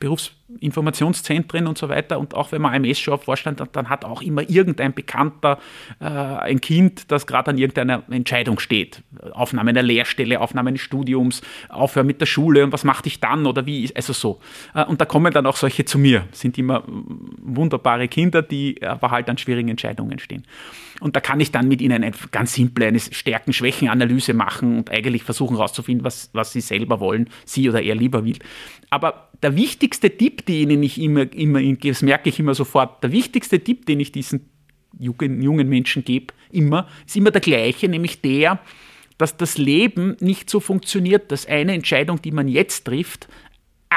Speaker 1: Berufsinformationszentren und so weiter. Und auch wenn man AMS schon auf Vorstand hat, dann hat auch immer irgendein Bekannter äh, ein Kind, das gerade an irgendeiner Entscheidung steht. Aufnahme einer Lehrstelle, Aufnahme eines Studiums, Aufhören mit der Schule und was macht ich dann oder wie, also so. Äh, und da kommen dann auch solche zu mir. Sind immer wunderbare Kinder, die aber halt an schwierigen Entscheidungen stehen. Und da kann ich dann mit ihnen eine ganz simple eine Stärken-Schwächen-Analyse machen und eigentlich versuchen herauszufinden, was, was sie selber wollen, sie oder er lieber will. Aber der wichtigste Tipp, den ich immer, immer das merke ich immer sofort, der wichtigste Tipp, den ich diesen jungen Menschen gebe, immer, ist immer der gleiche, nämlich der, dass das Leben nicht so funktioniert, dass eine Entscheidung, die man jetzt trifft,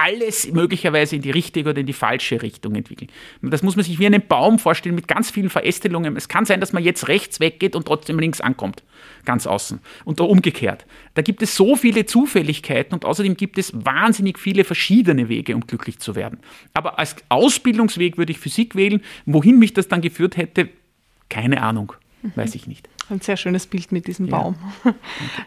Speaker 1: alles möglicherweise in die richtige oder in die falsche Richtung entwickeln. Das muss man sich wie einen Baum vorstellen mit ganz vielen Verästelungen. Es kann sein, dass man jetzt rechts weggeht und trotzdem links ankommt, ganz außen. Und umgekehrt. Da gibt es so viele Zufälligkeiten und außerdem gibt es wahnsinnig viele verschiedene Wege, um glücklich zu werden. Aber als Ausbildungsweg würde ich Physik wählen. Wohin mich das dann geführt hätte, keine Ahnung, weiß ich nicht.
Speaker 2: Ein sehr schönes Bild mit diesem Baum. Ja.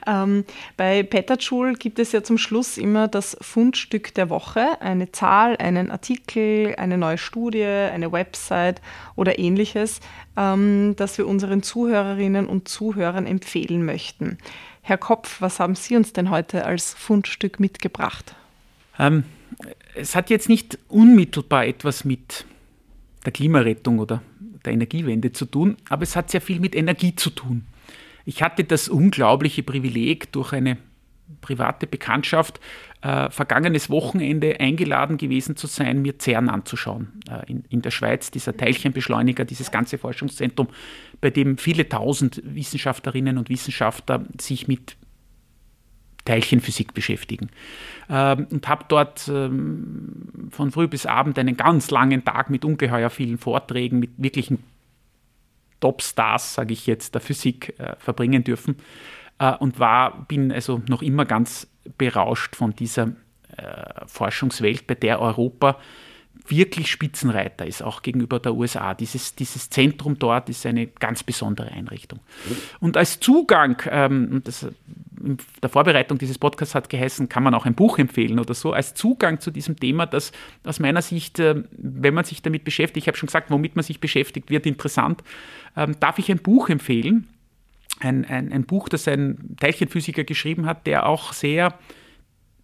Speaker 2: [LAUGHS] ähm, bei Petterschul gibt es ja zum Schluss immer das Fundstück der Woche, eine Zahl, einen Artikel, eine neue Studie, eine Website oder ähnliches, ähm, das wir unseren Zuhörerinnen und Zuhörern empfehlen möchten. Herr Kopf, was haben Sie uns denn heute als Fundstück mitgebracht?
Speaker 1: Ähm, es hat jetzt nicht unmittelbar etwas mit der Klimarettung oder der Energiewende zu tun, aber es hat sehr viel mit Energie zu tun. Ich hatte das unglaubliche Privileg, durch eine private Bekanntschaft äh, vergangenes Wochenende eingeladen gewesen zu sein, mir CERN anzuschauen. Äh, in, in der Schweiz, dieser Teilchenbeschleuniger, dieses ganze Forschungszentrum, bei dem viele tausend Wissenschaftlerinnen und Wissenschaftler sich mit Teilchenphysik beschäftigen. Ähm, und habe dort ähm, von früh bis abend einen ganz langen Tag mit ungeheuer vielen Vorträgen, mit wirklichen Topstars, sage ich jetzt, der Physik äh, verbringen dürfen äh, und war, bin also noch immer ganz berauscht von dieser äh, Forschungswelt, bei der Europa wirklich Spitzenreiter ist, auch gegenüber der USA. Dieses, dieses Zentrum dort ist eine ganz besondere Einrichtung. Und als Zugang, ähm, das, in der Vorbereitung dieses Podcasts hat geheißen, kann man auch ein Buch empfehlen oder so, als Zugang zu diesem Thema, das aus meiner Sicht, äh, wenn man sich damit beschäftigt, ich habe schon gesagt, womit man sich beschäftigt, wird interessant, ähm, darf ich ein Buch empfehlen. Ein, ein, ein Buch, das ein Teilchenphysiker geschrieben hat, der auch sehr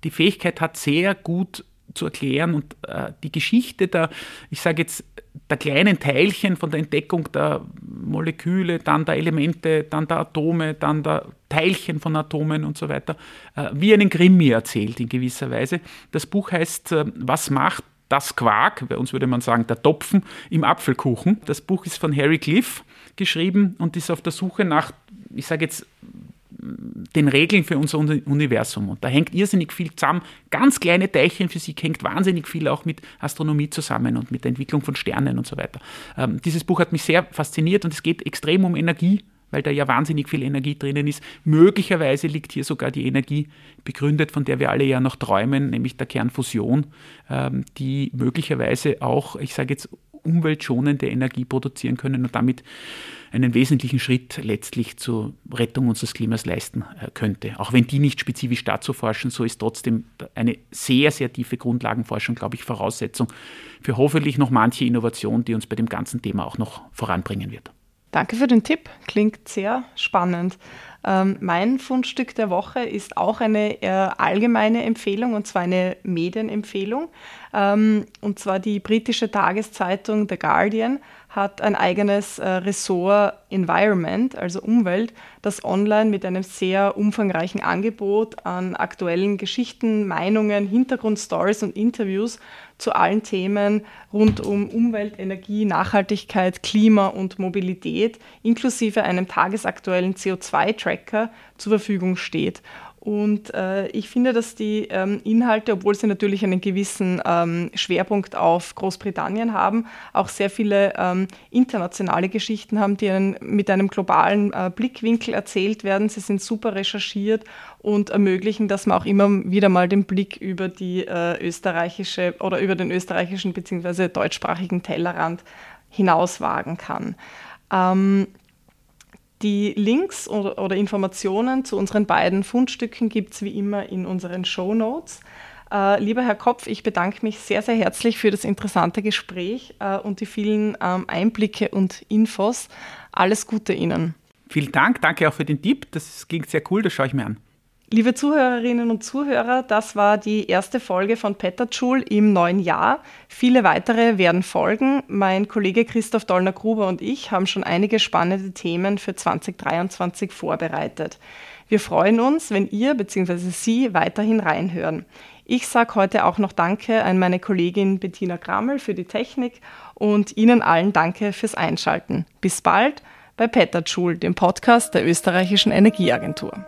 Speaker 1: die Fähigkeit hat, sehr gut zu erklären und äh, die Geschichte der, ich sage jetzt, der kleinen Teilchen von der Entdeckung der Moleküle, dann der Elemente, dann der Atome, dann der Teilchen von Atomen und so weiter, äh, wie einen Grimmi erzählt in gewisser Weise. Das Buch heißt äh, Was macht das Quark, bei uns würde man sagen der Topfen im Apfelkuchen. Das Buch ist von Harry Cliff geschrieben und ist auf der Suche nach, ich sage jetzt, den Regeln für unser Universum. Und da hängt irrsinnig viel zusammen. Ganz kleine Teilchenphysik hängt wahnsinnig viel auch mit Astronomie zusammen und mit der Entwicklung von Sternen und so weiter. Ähm, dieses Buch hat mich sehr fasziniert und es geht extrem um Energie, weil da ja wahnsinnig viel Energie drinnen ist. Möglicherweise liegt hier sogar die Energie begründet, von der wir alle ja noch träumen, nämlich der Kernfusion, ähm, die möglicherweise auch, ich sage jetzt, umweltschonende Energie produzieren können und damit einen wesentlichen Schritt letztlich zur Rettung unseres Klimas leisten äh, könnte. Auch wenn die nicht spezifisch dazu forschen, so ist trotzdem eine sehr, sehr tiefe Grundlagenforschung, glaube ich, Voraussetzung für hoffentlich noch manche Innovation, die uns bei dem ganzen Thema auch noch voranbringen wird.
Speaker 2: Danke für den Tipp, klingt sehr spannend. Ähm, mein Fundstück der Woche ist auch eine äh, allgemeine Empfehlung und zwar eine Medienempfehlung. Ähm, und zwar die britische Tageszeitung The Guardian hat ein eigenes äh, Ressort Environment, also Umwelt, das online mit einem sehr umfangreichen Angebot an aktuellen Geschichten, Meinungen, Hintergrundstories und Interviews zu allen Themen rund um Umwelt, Energie, Nachhaltigkeit, Klima und Mobilität inklusive einem tagesaktuellen CO2-Tracker zur Verfügung steht. Und äh, ich finde, dass die ähm, Inhalte, obwohl sie natürlich einen gewissen ähm, Schwerpunkt auf Großbritannien haben, auch sehr viele ähm, internationale Geschichten haben, die einen, mit einem globalen äh, Blickwinkel erzählt werden. Sie sind super recherchiert und ermöglichen, dass man auch immer wieder mal den Blick über die äh, österreichische oder über den österreichischen bzw. deutschsprachigen Tellerrand hinauswagen kann. Ähm, die Links oder, oder, Informationen zu unseren beiden Fundstücken gibt es wie immer in unseren Show Notes. Äh, lieber Herr Kopf, ich bedanke mich sehr, sehr herzlich für das interessante Gespräch äh, und die vielen ähm, Einblicke und Infos. Alles Gute Ihnen.
Speaker 1: Vielen Dank, danke auch für den Tipp. Das klingt sehr cool, das schaue ich mir an.
Speaker 2: Liebe Zuhörerinnen und Zuhörer, das war die erste Folge von Petterschul im neuen Jahr. Viele weitere werden folgen. Mein Kollege Christoph Dollner-Gruber und ich haben schon einige spannende Themen für 2023 vorbereitet. Wir freuen uns, wenn ihr bzw. Sie weiterhin reinhören. Ich sage heute auch noch Danke an meine Kollegin Bettina Grammel für die Technik und Ihnen allen Danke fürs Einschalten. Bis bald bei Petterschul, dem Podcast der österreichischen Energieagentur.